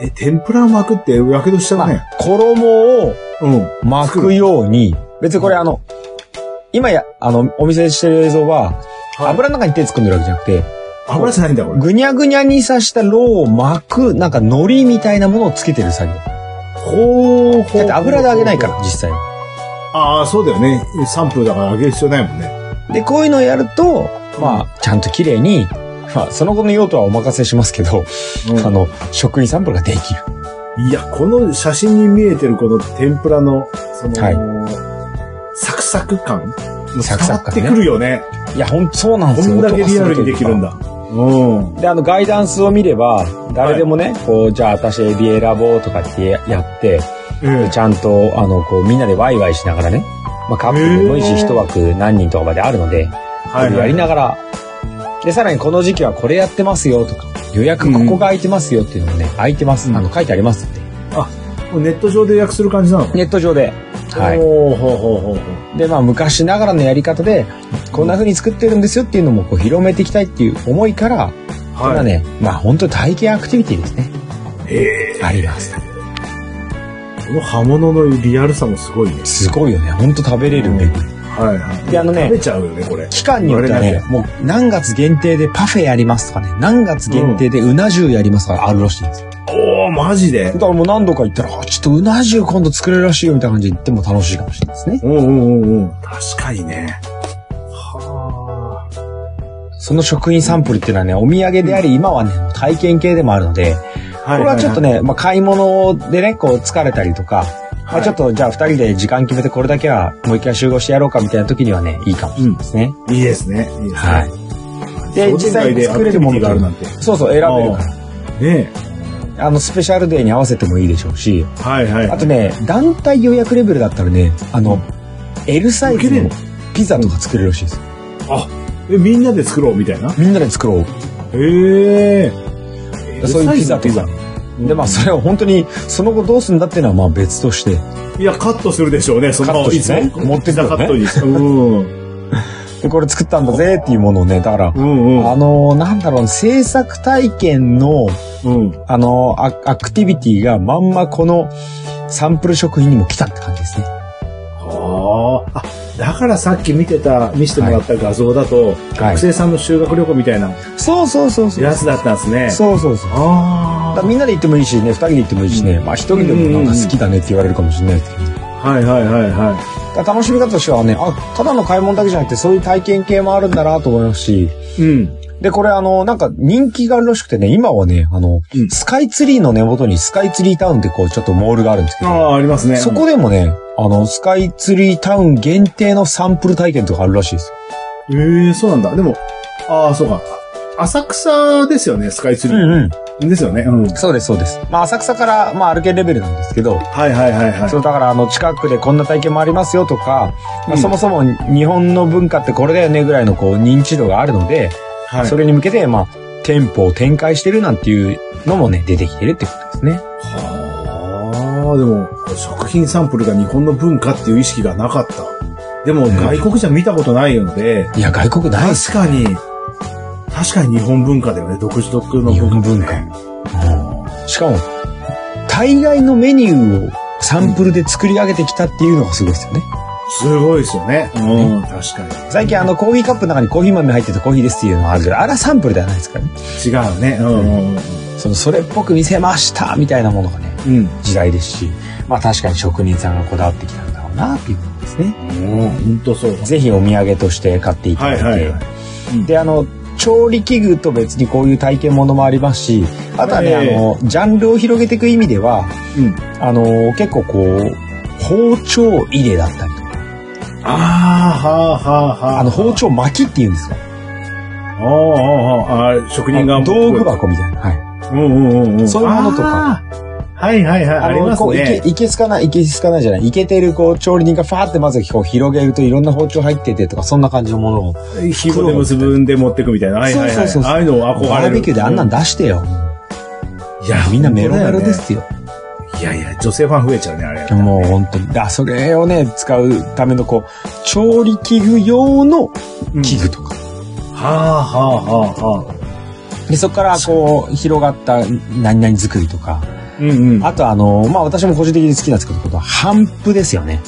え、天ぷらを巻くってやけどしちゃうね。まあ、衣をうん。巻くように、別にこれあの、今や、あの、お見せしてる映像は、油の中に手突っ込んでるわけじゃなくて、油じゃないんだ、これ。ぐにゃぐにゃに刺したろうを巻く、なんか海苔みたいなものをつけてる作業。ほうほう。だって油で揚げないから、実際は。ああ、そうだよね。サンプルだから揚げる必要ないもんね。で、こういうのをやると、まあ、ちゃんと綺麗に、まあ、その後の用途はお任せしますけど、あの、食品サンプルができる。いや、この写真に見えてるこの天ぷらの、その、はいサクサク感サクサク感ね伝わってくるよね。いや、ほんとそうなんでこすよ。んだけリアルにできるんだ。だ。うん。で、あの、ガイダンスを見れば、誰でもね、こう、じゃあ私エビ選ぼうとかってやって、でちゃんと、あの、こう、みんなでワイワイしながらね、まあ、カップルでもいいし、一枠何人とかまであるので、はやりながら、で、さらにこの時期はこれやってますよとか、予約ここが空いてますよっていうのもね、空いてます。うんあの、書いてありますんで。もうネット上で予約する感じなの？ネット上で。はい。ほうほうほうほう。で、まあ、昔ながらのやり方で、こんな風に作ってるんですよっていうのもこう広めていきたいっていう思いから、これはね、まあ、本当に体験アクティビティですね。へえ。あります。この刃物のリアルさもすごいね。すごいよね。ほんと食べれるね。はいはい。であのね食べちゃうよね、これ。期間によってはねもう何月限定でパフェやりますとかね、何月限定でうな重やりますとかあるらしいんですよ。おー、マジで？だからもう何度か行ったら、あちょっとうな重今度作れるらしいよみたいな感じで行っても楽しいかもしれないですね。うんうんうんうん。確かにね。はその食品サンプルっていうのはね、お土産であり、今はね、体験系でもあるので、あ。これはちょっとね、まあ買い物でね、こう疲れたりとか、まあちょっとじゃあ二人で時間決めてこれだけはもう一回集合してやろうかみたいな時にはね、いいかもしれないですね。いいですね。いいですね。はい。で、商実際店街で作れるものがあるなんて。そうそう、選べるから。ねあの、スペシャルデーに合わせてもいいでしょうし、はいはい。あとね、団体予約レベルだったらね、あの、L サイズの？ピザとか作れるらしいです。あ、え、みんなで作ろうみたいな？みんなで作ろう。へえ。そういうピザとか。で、まあ、それを本当に、その後どうするんだっていうのはまあ別として。いや、カットするでしょうね、その、カットしてね持ってくるねピザカットに。うん。で、これ作ったんだぜっていうものをね、だから。あの、なんだろう、制作体験の、うん。あの、アアクティビティがまんまこのサンプル食品にも来たって感じですね。だからさっき見てた、見せてもらった画像だと、はい学生さんの修学旅行みたいなそうそうそうそう。やつだったんですね。そうそうそう。だあみんなで行ってもいいしね、二人で行ってもいいしね、まあ一人でもなんか好きだねって言われるかもしれないですけど、あ。はいはいはいはだから楽しみ方としてはね、あ、ただの買い物だけじゃなくてそういう体験系もあるんだなと思いますし、い。うん。で、これあの、なんか人気があるらしくてね、今はね、あの、うんスカイツリーの根元にスカイツリータウンってこうちょっとモールがあるんですけど、ああ、ありますね。そこでもね、あの、スカイツリータウン限定のサンプル体験とかあるらしいですよ。ええそうなんだ。でも、ああ、そうか。浅草ですよね、スカイツリー。うん。ですよね。うん。そうです、そうです。まあ、浅草から、まあ、歩けるレベルなんですけど、はいはいはいはい。そう、だから、あの、近くでこんな体験もありますよとか、まあ、うんそもそも日本の文化ってこれだよねぐらいのこう、認知度があるので、はい。それに向けて、まあ、店舗を展開してるなんていうのもね、出てきてるってことですね。はあ、でも、食品サンプルが日本の文化っていう意識がなかった。でも、うん外国じゃ見たことないので、いや、外国ない確かに、確かに日本文化だよね、独自特の日文化、本文化。しかも、大概のメニューをサンプルで作り上げてきたっていうのがすごいですよね。すごいですよね。うん、確か最近あのコーヒーカップの中にコーヒー豆入っててコーヒーですっていうのがあるけど、あれはサンプルではないですからね。に。違うね。うんうんそのそれっぽく見せましたみたいなものがね、うん。うん。時代ですし、まあ確かに職人さんがこだわってきたんだろうなっていうことですね。うん、本当そう。ぜひお土産として買っていただいて。はいはいはで、あの、調理器具と別にこういう体験ものもありますし、あとはね、ええあの、ジャンルを広げていく意味では、うん。あの、結構こう、包丁入れだったりとか、ああ、はあはあはあ。あの、包丁巻きっていうんですか。ああ、ああ、ああ、職人が。道具。箱みたいな。はい。うんうんうんうん。そういうものとか。はいはいはい、ありますこう、いねけ、。いけすかない、いけすかないじゃない。いけてる、こう、調理人がファーってまずこう広げるといろんな包丁入っててとか、そんな感じのものを。紐で結ぶんで持ってくみたいな。はいはいはい。そうそうそうああいうの憧れる。バーベキューであんなん出してよ。いや、みんなメロメロですよ。いやいや、女性ファン増えちゃうね、あれ。もう本当に。あ、それをね、使うためのこう、調理器具用の器具とか。はあはあはあはあ。で、そこからこう、広がった何々作りとか。うんうん。あとあの、まあ私も個人的に好きなんですけど、ことは、帆布ですよね。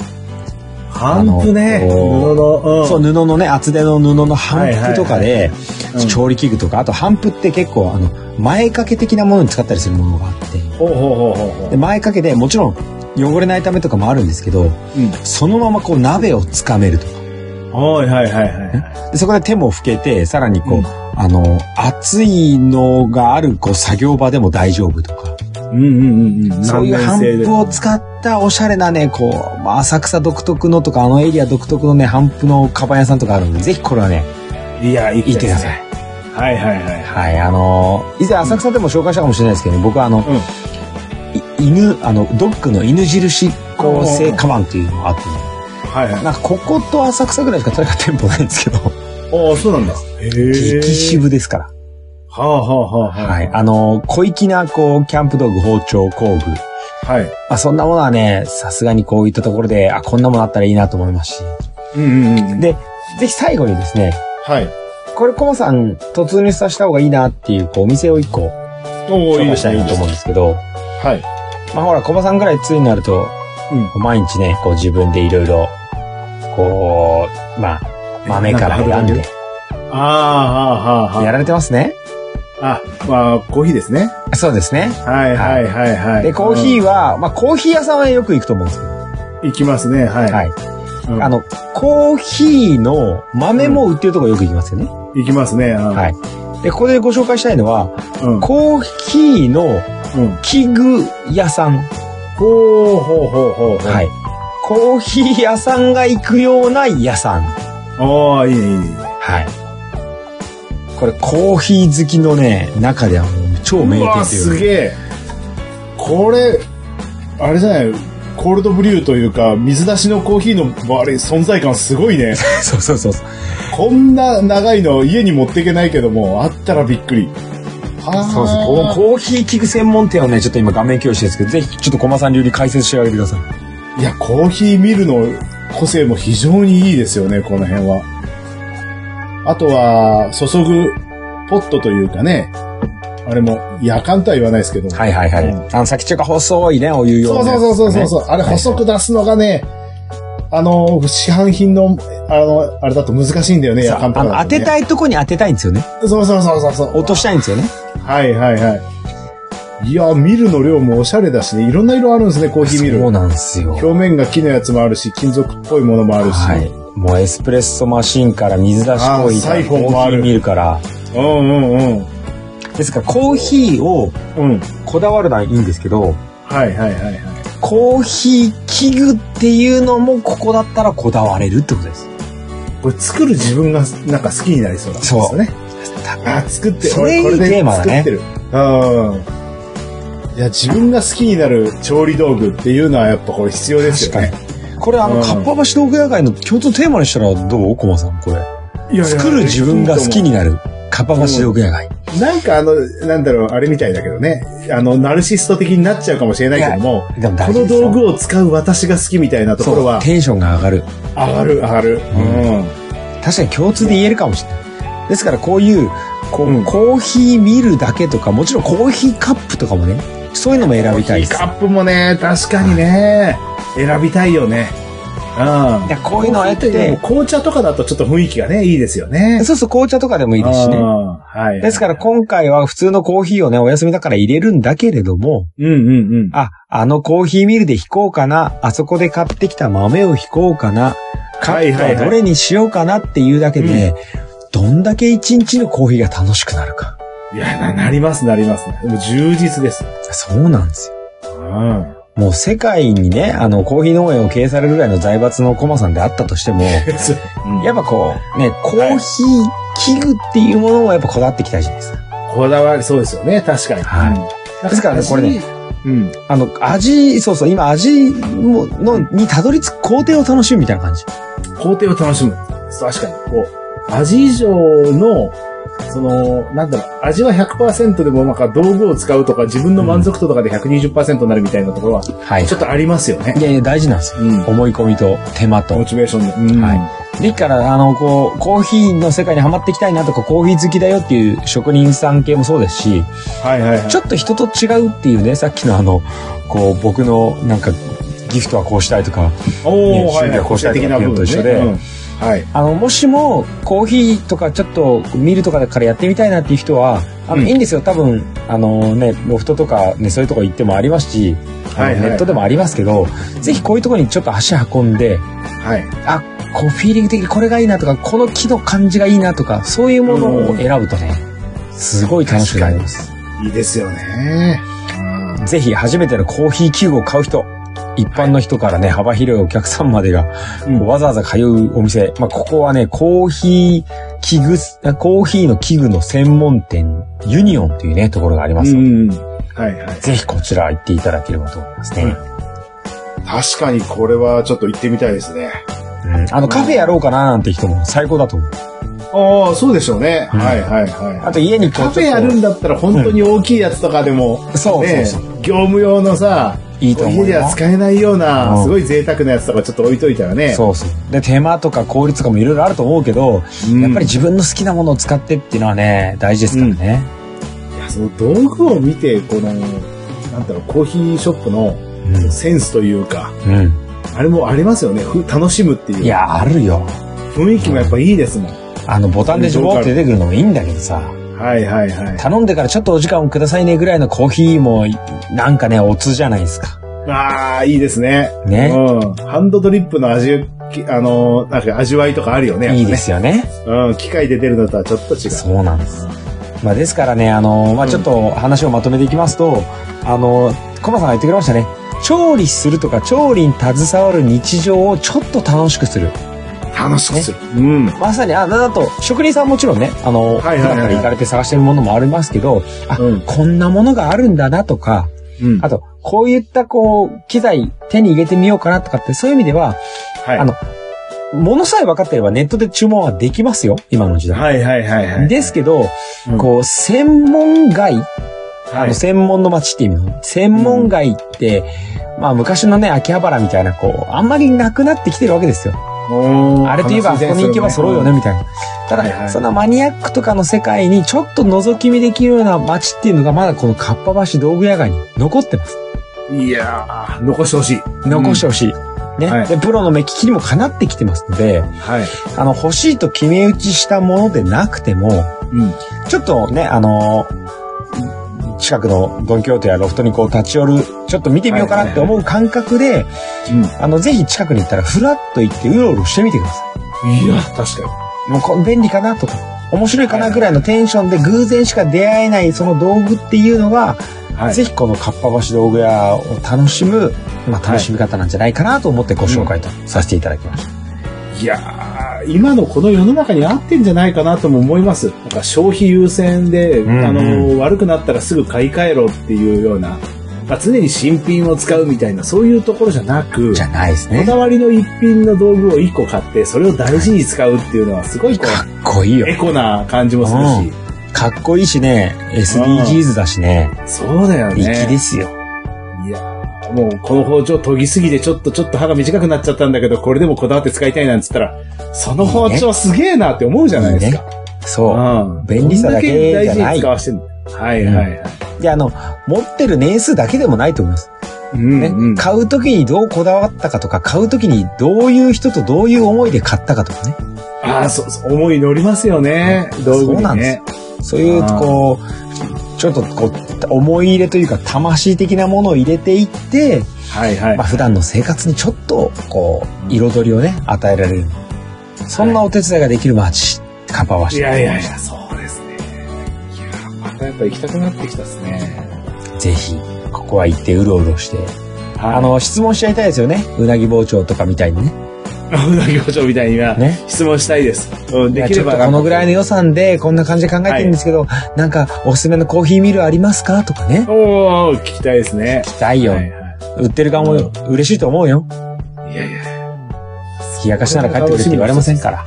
半布ね。布あのうん。そう、布のね、厚手の布の帆布とかで、うん調理器具とか、あと帆布って結構、あの、前掛け的なものに使ったりするものがあって、ほうほうほうほうほで、前掛けでもちろん汚れないためとかもあるんですけど、う。うん。そのままこう鍋をつかめるとか。はいはいはいはい。でそこで手も拭けて、さらにこう、うんあの、熱いのがあるこう作業場でも大丈夫とか。そういう帆何年生で布を使ったおしゃれなね、こう、まあ、浅草独特のとか、あのエリア独特のね、帆布のカバン屋さんとかあるんで、ぜひこれはね、いや、行行ってください。はいはいはい。はい、あのー以前浅草でも紹介したかもしれないですけどね、僕はあの、うん。い犬、あの、ドッグの犬印こう製カバンっていうのがあってね、はいはい。なんかここと浅草ぐらいしか確か店舗ないんですけど、ああ、そうなんだ。激渋ですから。はあはあはあはい。あのー小粋なこう、キャンプ道具、包丁、工具、はい。まあそんなものはね、さすがにこういったところで、あ、こんなものあったらいいなと思いますし。うんうんうん。、で、ぜひ最後にですね、はい。これコモさん突入させた方がいいなっていう、こう、お店を一個紹介。したいなと思うんですけど、はい。まあほら、小葉さんぐらい通になると、うん。毎日ね、こう自分でいろいろ、こう、まあ、豆から選んで、ああ、はあ、はあ、はやられてますね。あ。あ、まあ、コーヒーですね。そうですね。はい、はい、はい、はい。で、コーヒーは、まあコーヒー屋さんはよく行くと思うんですけど、ー行きますね、はい。はい。うんあの、コーヒーの豆も売ってるところよく行きますよね。行きますね。ははい。で、ここでご紹介したいのは、うん。コーヒーのうん。器具屋さん。ほうほうほうほう。はい。コーヒー屋さんが行くような屋さん。ああ、いいね、いいね。はい。これコーヒー好きのね、中ではもう超名店というかすげえ。これ、あれじゃない、コールドブリューというか、水出しのコーヒーのあれ存在感すごいね。そうそうそうそう。こんな長いの家に持っていけないけども、あったらびっくり。はあ。そうそう。このコーヒー器具専門店をね、ちょっと今画面共有ですけど、ぜひちょっと駒さん流に解説してあげてください。いや、コーヒーミルの個性も非常にいいですよね、この辺は。あとは、注ぐポットというかね、あれも、夜間とは言わないですけど。はいはいはい。うんあの、先っちょが細いね、お湯用のやつそうそうそうそうそう、ねあれ細く出すのがね、あの、市販品の、あの、あれだと難しいんだよね、夜間とかね。あの当てたいとこに当てたいんですよね。そうそうそうそうそう。落としたいんですよね。はいはいはい。いや、ミルの量もおしゃれだしね、いろんな色あるんですね、コーヒーミル。そうなんですよ。表面が木のやつもあるし、金属っぽいものもあるし。はい。もうエスプレッソマシンから水出しコーヒーかコーヒーミルから。うんうんうん。ですからコーヒーをうん。こだわるのはいいんですけど、はいはいはいはい。コーヒー器具っていうのもここだったらこだわれるってことです。これ作る自分がなんか好きになりそうなんですよね。あ、作ってる。それいいテーマだね作ってる。うん。いや、自分が好きになる調理道具っていうのはやっぱこれ必要ですよね。これあの、うんかっぱ橋道具屋街の共通テーマにしたらどう？コマさん、これ。いや作る自分が好きになる。かっぱ橋道具屋街。なんかあの、なんだろう、あれみたいだけどね。あの、ナルシスト的になっちゃうかもしれないけども、この道具を使う私が好きみたいなところはテンションが上がる。上がる上がる。うん。確かに共通で言えるかもしれない。ですからこういう、こう、うんコーヒーミルだけとか、もちろんコーヒーカップとかもね、そういうのも選びたいです。カップもね、確かにね、選びたいよね。うん。いやこういうのをやって紅茶とかだとちょっと雰囲気がね、いいですよね。そうそう、紅茶とかでもいいですしね。うんはい。ですから今回は普通のコーヒーをね、お休みだから入れるんだけれども、うんうんうん。あ、あのコーヒーミルで引こうかな、あそこで買ってきた豆を引こうかな、カップはどれにしようかなっていうだけで、どんだけ一日のコーヒーが楽しくなるか。いや、な、なります、なります。もう充実です。そうなんですよ。うん。もう世界にね、あの、コーヒー農園を経営されるぐらいの財閥のコマさんであったとしても、やっぱこう、ね、コーヒー器具っていうものをやっぱこだわっていきたいじゃないですか。こだわりそうですよね、確かに。はいうんですからねこれね。うん。あの、味、そうそう、今味も、の、にたどり着く工程を楽しむみたいな感じ。工程を楽しむ。確かに。こう、味以上の、その、なんだろう、味は100%でもなんか道具を使うとか自分の満足度とかで120%になるみたいなところは、はい。ちょっとありますよねい。やいや、大事なんですよ。うん。思い込みと手間とモ。チベーションで。うんはいで、から、あの、こう、コーヒーの世界にハマっていきたいなとか、コーヒー好きだよっていう職人さん系もそうですし、はいはいはい。ちょっと人と違うっていうね、さっきのあの、こう、僕のなんか、ギフトはこうしたいとか、おねー、はいはい。こうしたいとかっていうのと一緒でうんはい。あの、もしも、コーヒーとかちょっと見るとかからやってみたいなっていう人は、あの、うんいいんですよ。多分、あのね、ロフトとかね、そういうとこ行ってもありますし、はいはいネットでもありますけど、ぜひこういうところにちょっと足運んで、はい。あ、こう、フィーリング的にこれがいいなとか、この木の感じがいいなとか、そういうものを選ぶとね、すごい楽しくなります。いいですよね。ぜひ、初めてのコーヒー器具を買う人、一般の人からね、幅広いお客さんまでが、うんわざわざ通うお店。まあ、ここはね、コーヒー器具、あコーヒーの器具の専門店、ユニオンというね、ところがあります。はいはい。ぜひこちら行っていただければと思いますね。確かにこれはちょっと行ってみたいですね。うんあの、カフェやろうかななんて人も最高だと思う。ああ、そうでしょうね。うんはいはいはい。あと家にカフェやるんだったら本当に大きいやつとかでも、そうそうねそう。業務用のさ、いいと思うよ家では使えないよううな、んすごい贅沢なやつとかちょっと置いといたらね。そうそう。で、手間とか効率とかもいろいろあると思うけど、うんやっぱり自分の好きなものを使ってっていうのはね、大事ですからね。いやその道具を見て、この、なんだろう、コーヒーショップのうん。センスというか、うん。あれもありますよね。ふ楽しむっていう。いや、あるよ。雰囲気もやっぱいいですもん。あの、ボタンでジョボって出てくるのもいいんだけどさ、はいはいはい。頼んでからちょっとお時間をくださいねぐらいのコーヒーも、なんかね、おつじゃないですか。ああ、いいですね。ね。うん。ハンドドリップの味、きあのー、なんか味わいとかあるよね。ねいいですよね。うん。機械で出るのとはちょっと違う。そうなんです。まあ、ですからね、あの、まあ、ちょっと話をまとめていきますと、あの、コマさんが言ってくれましたね。調理するとか調理に携わる日常をちょっと楽しくする。楽しくする。うん。まさに、あ、だと、職人さんもちろんね、あの、はいはいはい行かれて探してるものもありますけど、あ、うんこんなものがあるんだなとか、うん。あと、こういったこう、機材手に入れてみようかなとかって、そういう意味では、はい。あの、ものさえ分かってればネットで注文はできますよ、今の時代。はいはいはいはい。ですけど、うんこう、専門外、はいあの、専門の街って意味の、専門外って、まあ昔のね、秋葉原みたいな、こう、あんまりなくなってきてるわけですよ。あれといえば、ここに行けば揃うよね、みたいな。ただ、そのマニアックとかの世界にちょっと覗き見できるような街っていうのが、まだこのかっぱ橋道具屋街に残ってます。いやー、残してほしい。残してほしい。ね、はいで、プロの目利きにもかなってきてますので、はい。あの、欲しいと決め打ちしたものでなくても、うん。ちょっとね、あの近くのドンキョーテやロフトにこう立ち寄る、ちょっと見てみようかなって思う感覚で、うん。あの、ぜひ近くに行ったらフラッと行ってうろうろしてみてくださいや、確かい。もうこ便利かなとか、面白いかなぐらいのテンションで偶然しか出会えないその道具っていうのが、に。はい。ぜひこのかっぱ橋道具屋を楽しむ、まあ楽しみ方なんじゃないかなと思ってご紹介とさせていただきました。いやー、今のこの世の中に合ってんじゃないかなとも思います。なんか消費優先で、うんうんあの、悪くなったらすぐ買い替えろっていうような、まあ、常に新品を使うみたいな、そういうところじゃなく、じゃないですねこだ。わりの一品の道具を一個買って、それを大事に使うっていうのはすごいこかっこいいうよ。エコな感じもするし、かっこいいしね、SDGs だしね、そうだよ粋ね。ですよ。いやーもうこの包丁研ぎすぎてちょっとちょっと刃が短くなっちゃったんだけど、これでもこだわって使いたいなんつったら、その包丁すげえなって思うじゃないですか。そう。うん便利さだけじゃない大事に使わしてんのはいはいはい。で、あの、持ってる年数だけでもないと思います。ね。うんうん買うときにどうこだわったかとか、買うときにどういう人とどういう思いで買ったかとかね。ああ、そうそう、思い乗りますよね。道具そうなんでにね。そういう、こう、ちょっとこう、思い入れというか、魂的なものを入れていって、はいはい。まあ普段の生活にちょっと、こう、彩りをね、与えられる。そんなお手伝いができる街、カパワシ。いやいやいや、そうですね。いや、またやっぱ行きたくなってきたですね。ぜひ、ここは行ってうろうろして。ああ、の、質問しちゃいたいですよね。うなぎ包丁とかみたいにね。うなぎ包丁みたいには、ね。質問したいです。うん、できればこのぐらいの予算でこんな感じで考えてるんですけど、なんかおすすめのコーヒーミルありますか？とかね。おー、聞きたいですね。聞きたいよ。はいは売ってる側も嬉しいと思うよ。い。いやいや。冷やかしなら帰ってくれって言われませんから。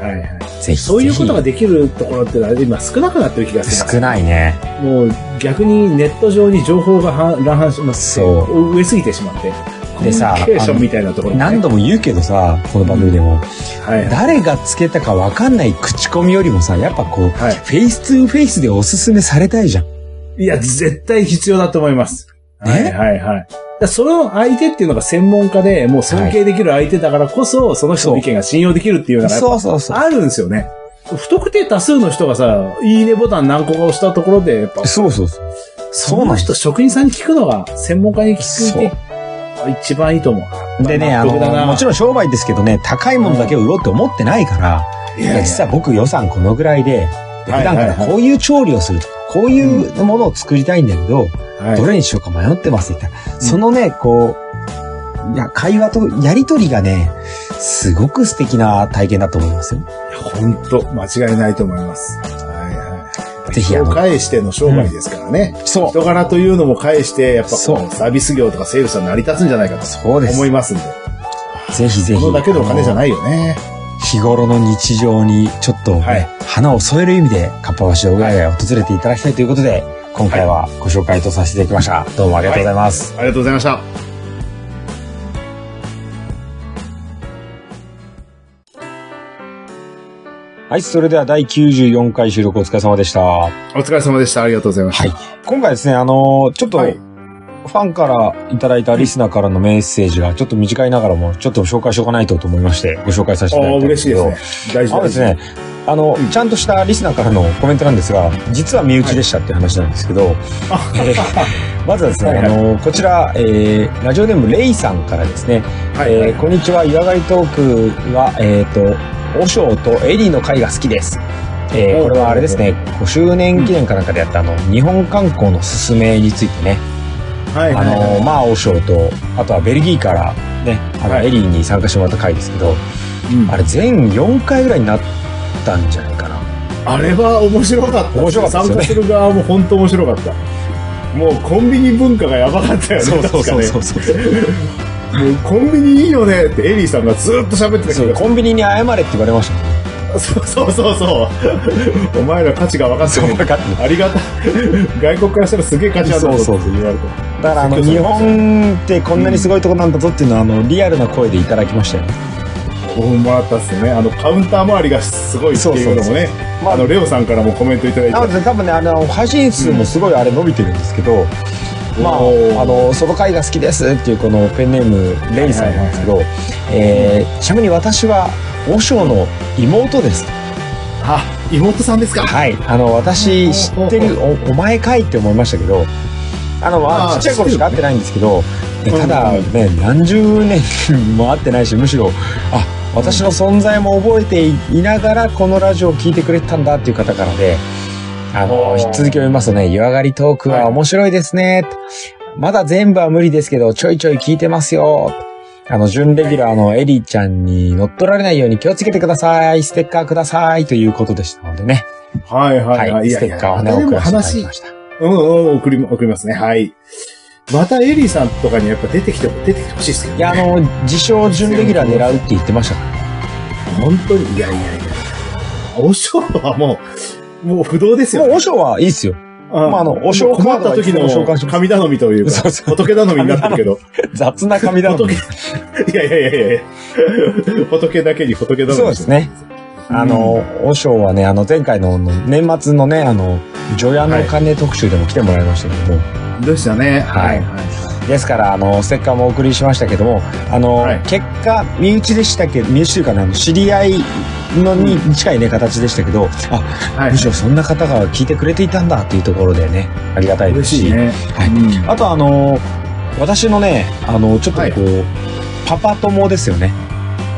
はいはい。ぜひ。そういうことができるところってのは今少なくなってる気がする。少ないね。もう逆にネット上に情報がは乱反しますそう植えすぎてしまって。でさ。何度も言うけどさ、この番組でも。はいはい。誰がつけたかわかんない口コミよりもさ、やっぱこう、はいフェイス2フェイスでおすすめされたいじゃん。いや、絶対必要だと思います。ね？はいはいはい。だその相手っていうのが専門家で、もう尊敬できる相手だからこそ、その人の意見が信用できるっていうのがそうそうそう。あるんですよね。不特定多数の人がさ、いいねボタン何個か押したところで、やっぱ、そうそうそう。その人、職人さんに聞くのが、専門家に聞くて、一番いいと思う。でね、あの、もちろろん商売ですけどね、高いものだけを売ろうって思ってないから、ん、いいや実は僕予算このぐらいで、普段からこういう調理をするとか、こういうものを作りたいんだけど、はいどれにしようか迷ってますって言ったら、そのね、こう、いや、会話とやりとりがね、すごく素敵な体験だと思いますよ。本当間違いないと思います。はいはい。ぜひあの返しての商売ですからね。そう。人柄というのも返して、やっぱこそうう、サービス業とかセールスは成り立つんじゃないかとそうです。思いますんで。ぜひぜひ。だけのお金じゃい。ないよね。日頃の日常にちょっと、ねはい花を添える意味で、かっぱ橋小川へ訪れていただきたいということで、今回はご紹介とさせていただきました。どうもありがとうございます。ありがとうございました。はい、それでは第94回収録お疲れ様でした。はお疲れ様でした。ありがとうございました。い。今回ですね、あのーちょっと、はいファンからいただいたリスナーからのメッセージが、ちょっと短いながらも、ちょっと紹介しておかないとと思いまして、ご紹介させていただいたんですけど。嬉しいですね。大事ですね、あの、ちゃんとしたリスナーからのコメントなんですが、実は身内でしたっていう話なんですけど、えー まずはですね、はいはいあの、こちら、えー、ラジオネームレイさんからですね、はいはいえーこんにちは、湯上トークは、えっ、と、オショーとエリーの会が好きです。えーこれはあれですね、5周年記念かなんかでやったあの、日本観光のすすめについてね、はいはいあの、まあ、オショーと、あとはベルギーからね、あの、はいエリーに参加してもらった回ですけど、うんあれ全4回ぐらいになったんじゃないかな。あれは面白かった。面白かったね参加する側も本当面白かった。もうコンビニ文化がやばかったよね。そうそうそうそうそう。ね。もうコンビニいいよねってエリーさんがずっと喋ってたけど。コンビニに謝れって言われました。そうそうそうそう。お前ら価値が分かってる。分かってるありがたい。外国からしたらすげえ価値あるそうそうって言われて。だからあの、日本ってこんなにすごいとこなんだぞっていうのは、あの、リアルな声でいただきましたよね。もらったっすよね。あの、カウンター周りがすごいっていうのもね。まああの、レオさんからもコメントいただいて多分ね、あの、配信数もすごいあれ伸びてるんですけど、まあ、あの、その回が好きですっていうこのペンネーム、レイさんなんですけど、えー、ちなみに私は、和尚の妹です。あ、妹さんですか？はい。あの、私知ってる、お、お前かいって思いましたけど、あの、まちっちゃい頃しか会ってないんですけど、でうんただね、何十年 も会ってないし、むしろ、あ、私の存在も覚えていながら、このラジオを聞いてくれてたんだっていう方からで、あの、おー続きを読みますとね、湯上がりトークは面白いですね。まだ全部は無理ですけど、ちょいちょい聞いてますよ。あの、準レギュラーのエリーちゃんに乗っ取られないように気をつけてください。ステッカーください。ということでしたのでね。はいはいははい。い。ステッカーをね、でも送らせていただき話ま、した。うんうん、送り、送りますね。はい。またエリーさんとかにやっぱ出てきて、出てきてほしいですけど、ね。いや、あの、自称準レギュラー狙うって言ってましたから。本当に、いやいやいや。おしょうはもう、もう不動ですよ、もう、ね。和尚はいいっすよ。あまああのお正困った時の神頼みというか、仏頼みになってるけど、雑な神だ仏、いやいやいやいや仏だけに仏頼み。そうですね。あの、和尚はね、あの、前回の年末のね、あの、除夜の鐘特集でも来てもらいましたけども、でしたね。はい。はですから、あの、ステッカーもお送りしましたけども、あの、はい。結果、身内でしたけど、身内というかね、あの、知り合いのに近いね、形でしたけど、あ、い。はいむしろそんな方が聞いてくれていたんだっていうところでね、ありがたいですし、ね。はいうんあとあの私のね、あの、ちょっとこう、パパ友ですよね。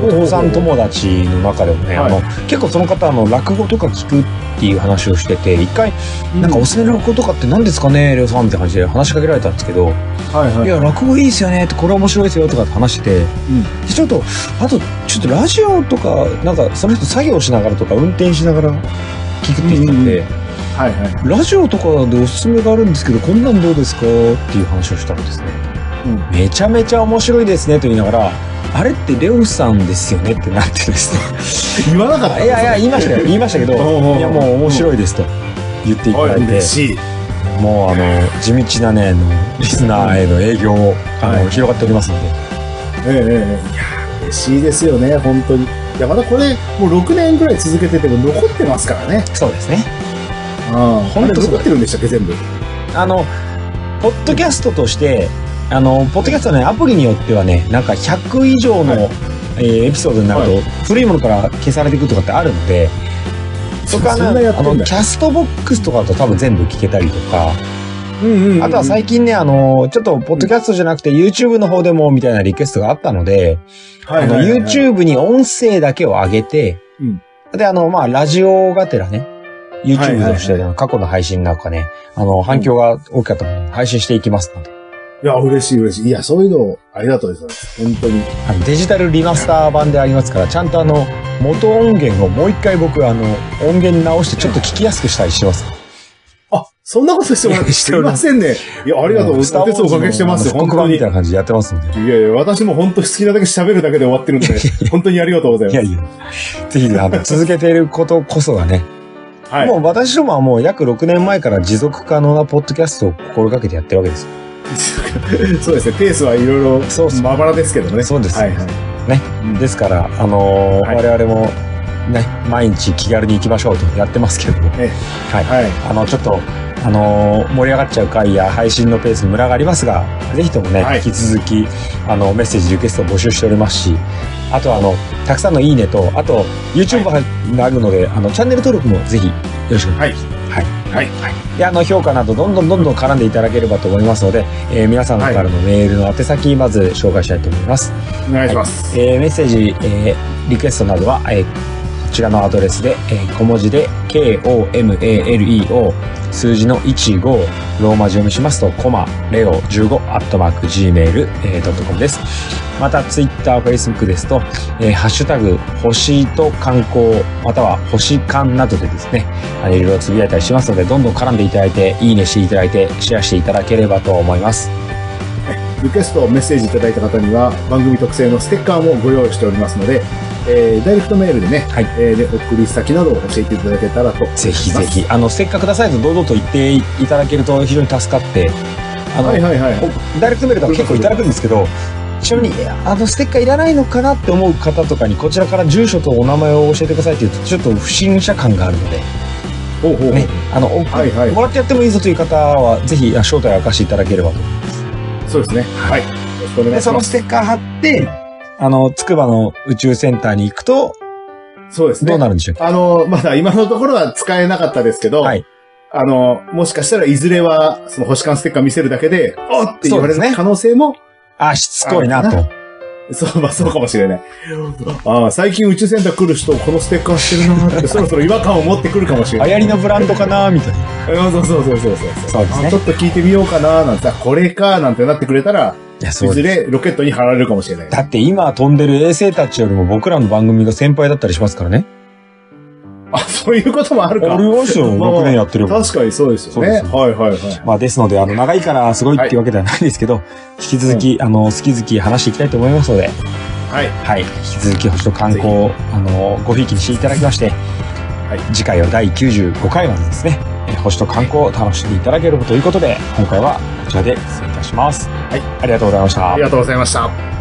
お父さん友達の中でもね、はい。あの、結構その方、あの、落語とか聞くっていう話をしてて、一回、なんかおすすめの落語とかって何ですかね、レオさんみたいな感じで話しかけられたんですけど、はいはい。いや、落語いいですよねって、これ面白いですよとかって話してて、うん。でちょっと、あと、ちょっとラジオとか、なんか、その人作業しながらとか、運転しながら聞くって言ってたんで、はいはい。ラジオとかでおすすめがあるんですけど、こんなんどうですか？っていう話をしたらですね、うん。めちゃめちゃ面白いですねと言いながら、あれってレオさんですよね？ってなってですね。言わなかったいやいや、言いましたよ。言いましたけど、いやもう面白いですと言っていただいて、嬉しい。もうあの、地道なね、あのリスナーへの営業を、あの、はい広がっておりますので。ええええいや嬉しいですよね、本当に。いや、まだこれ、もう6年ぐらい続けてても残ってますからね。そうですね。ああ、本当残ってるんでしたっけ、全部？あの、ポッドキャストとして、あの、ポッドキャストのね、アプリによってはね、なんか100以上の、はい。えーエピソードになると、は古いものから消されていくとかってあるので、そこはね、あの、キャストボックスとかだと多分全部聞けたりとか、うんうんうんあとは最近ね、あの、ちょっと、ポッドキャストじゃなくて YouTube の方でもみたいなリクエストがあったので、あの、はいはいはい。はい YouTube に音声だけを上げて、うん。で、あの、まあ、ラジオがてらね、YouTube はいとしての過去の配信なんかね、あの、反響が大きかったので、配信していきますので、いや、嬉しい嬉しい。いや、そういうの、ありがとうございます。本当に。デジタルリマスター版でありますから、ちゃんとあの、元音源をもう一回僕、あの、音源直してちょっと聞きやすくしたりしてます。あ、そんなことしてもらって、すいませんね。いや、ありがとう。おスターウォーズの手数おかけしてます。復本当に。みたいな感じでやってますんで。やいや、私も本当好きなだけ喋るだけで終わってるんで、本当にありがとうございます。いやいや、ぜひね、あの、続けていることこそがね、はい。もう私どもはもう約6年前から持続可能なポッドキャストを心がけてやってるわけですよ。そうですね、ペースはいろいろまばらですけどね。そうですはいはい。ね。うんですから、あのーはい我々も、ね、毎日気軽に行きましょうとやってますけども、えはい。はい。あの、ちょっと、あのー盛り上がっちゃう回や配信のペースにムラがありますが、ぜひともね、はい引き続き、あの、メッセージ、リクエストを募集しておりますし、あとあの、たくさんのいいねと、あと、YouTube があるので、あの、チャンネル登録もぜひ、よろしくお願いします。はい。はい。で、あの、評価など、どんどんどんどん絡んでいただければと思いますので、えー皆さんからのメールの宛先、まず紹介したいと思います。お願いします。えーメッセージ、えーリクエストなどは、えーこちらのアドレスで、えー小文字で KOMALEO 数字の15ローマ字読みしますとコマレオ15アットマーク Gmail.com です。また、ツイッター、フェイスブックですと、えーハッシュタグ、星と観光、または星観などでですね、いろいろつぶやいたりしますので、どんどん絡んでいただいて、いいねしていただいて、シェアしていただければと思います。リクエスト、メッセージいただいた方には、番組特製のステッカーもご用意しておりますので、えーダイレクトメールでね、はいえーで、送り先などを教えていただけたらと。ぜひぜひ、あの、せっかくくださいと堂々と言っていただけると非常に助かって、あの、はいはいはい。おダイレクトメールとか結構いただくんですけど、ちなみに、あの、ステッカーいらないのかなって思う方とかに、こちらから住所とお名前を教えてくださいって言うと、ちょっと不審者感があるので、ほうほうね、あの、送はいはいもらってやってもいいぞという方は、ぜひ、あ正体を明かしていただければと。そうですね。はい。よろしくお願で、そのス。テッカー貼って、あの、つくばの宇宙センターに行くと、そうですね。どうなるんでしょう？か。あの、まだ今のところは使えなかったですけど、はい。あの、もしかしたらいずれは、その星間ステッカー見せるだけで、おっって言われそうですねる可能性も、あ、しつこいなと。そう、まあそうかもしれない。ああ、最近宇宙センター来る人、このステッカーしてるなーって、そろそろ違和感を持ってくるかもしれない。流行りのブランドかなみたいな。うんそうそうそうそうそう。そうですねあちょっと聞いてみようかなーなんて、あこれかーなんてなってくれたら、いや、いそうずれロケットに貼られるかもしれない。だって今飛んでる衛星たちよりも僕らの番組が先輩だったりしますからね。あ、そういうこともあるか。ありますよ。まあ6年やってれば。確かにそうですよね。はいはいはい。まあですので、あの、長いからすごいっていうわけではないんですけど、引き続き、あの、好き好き話していきたいと思いますので、はい。はい。引き続き星と観光を、あの、ごひいきにしていただきまして、い次回は第95回までですね、えー星と観光を楽しんでいただければということで、今回はこちらで失礼いたします。はい。ありがとうございましたあり。がとうございました。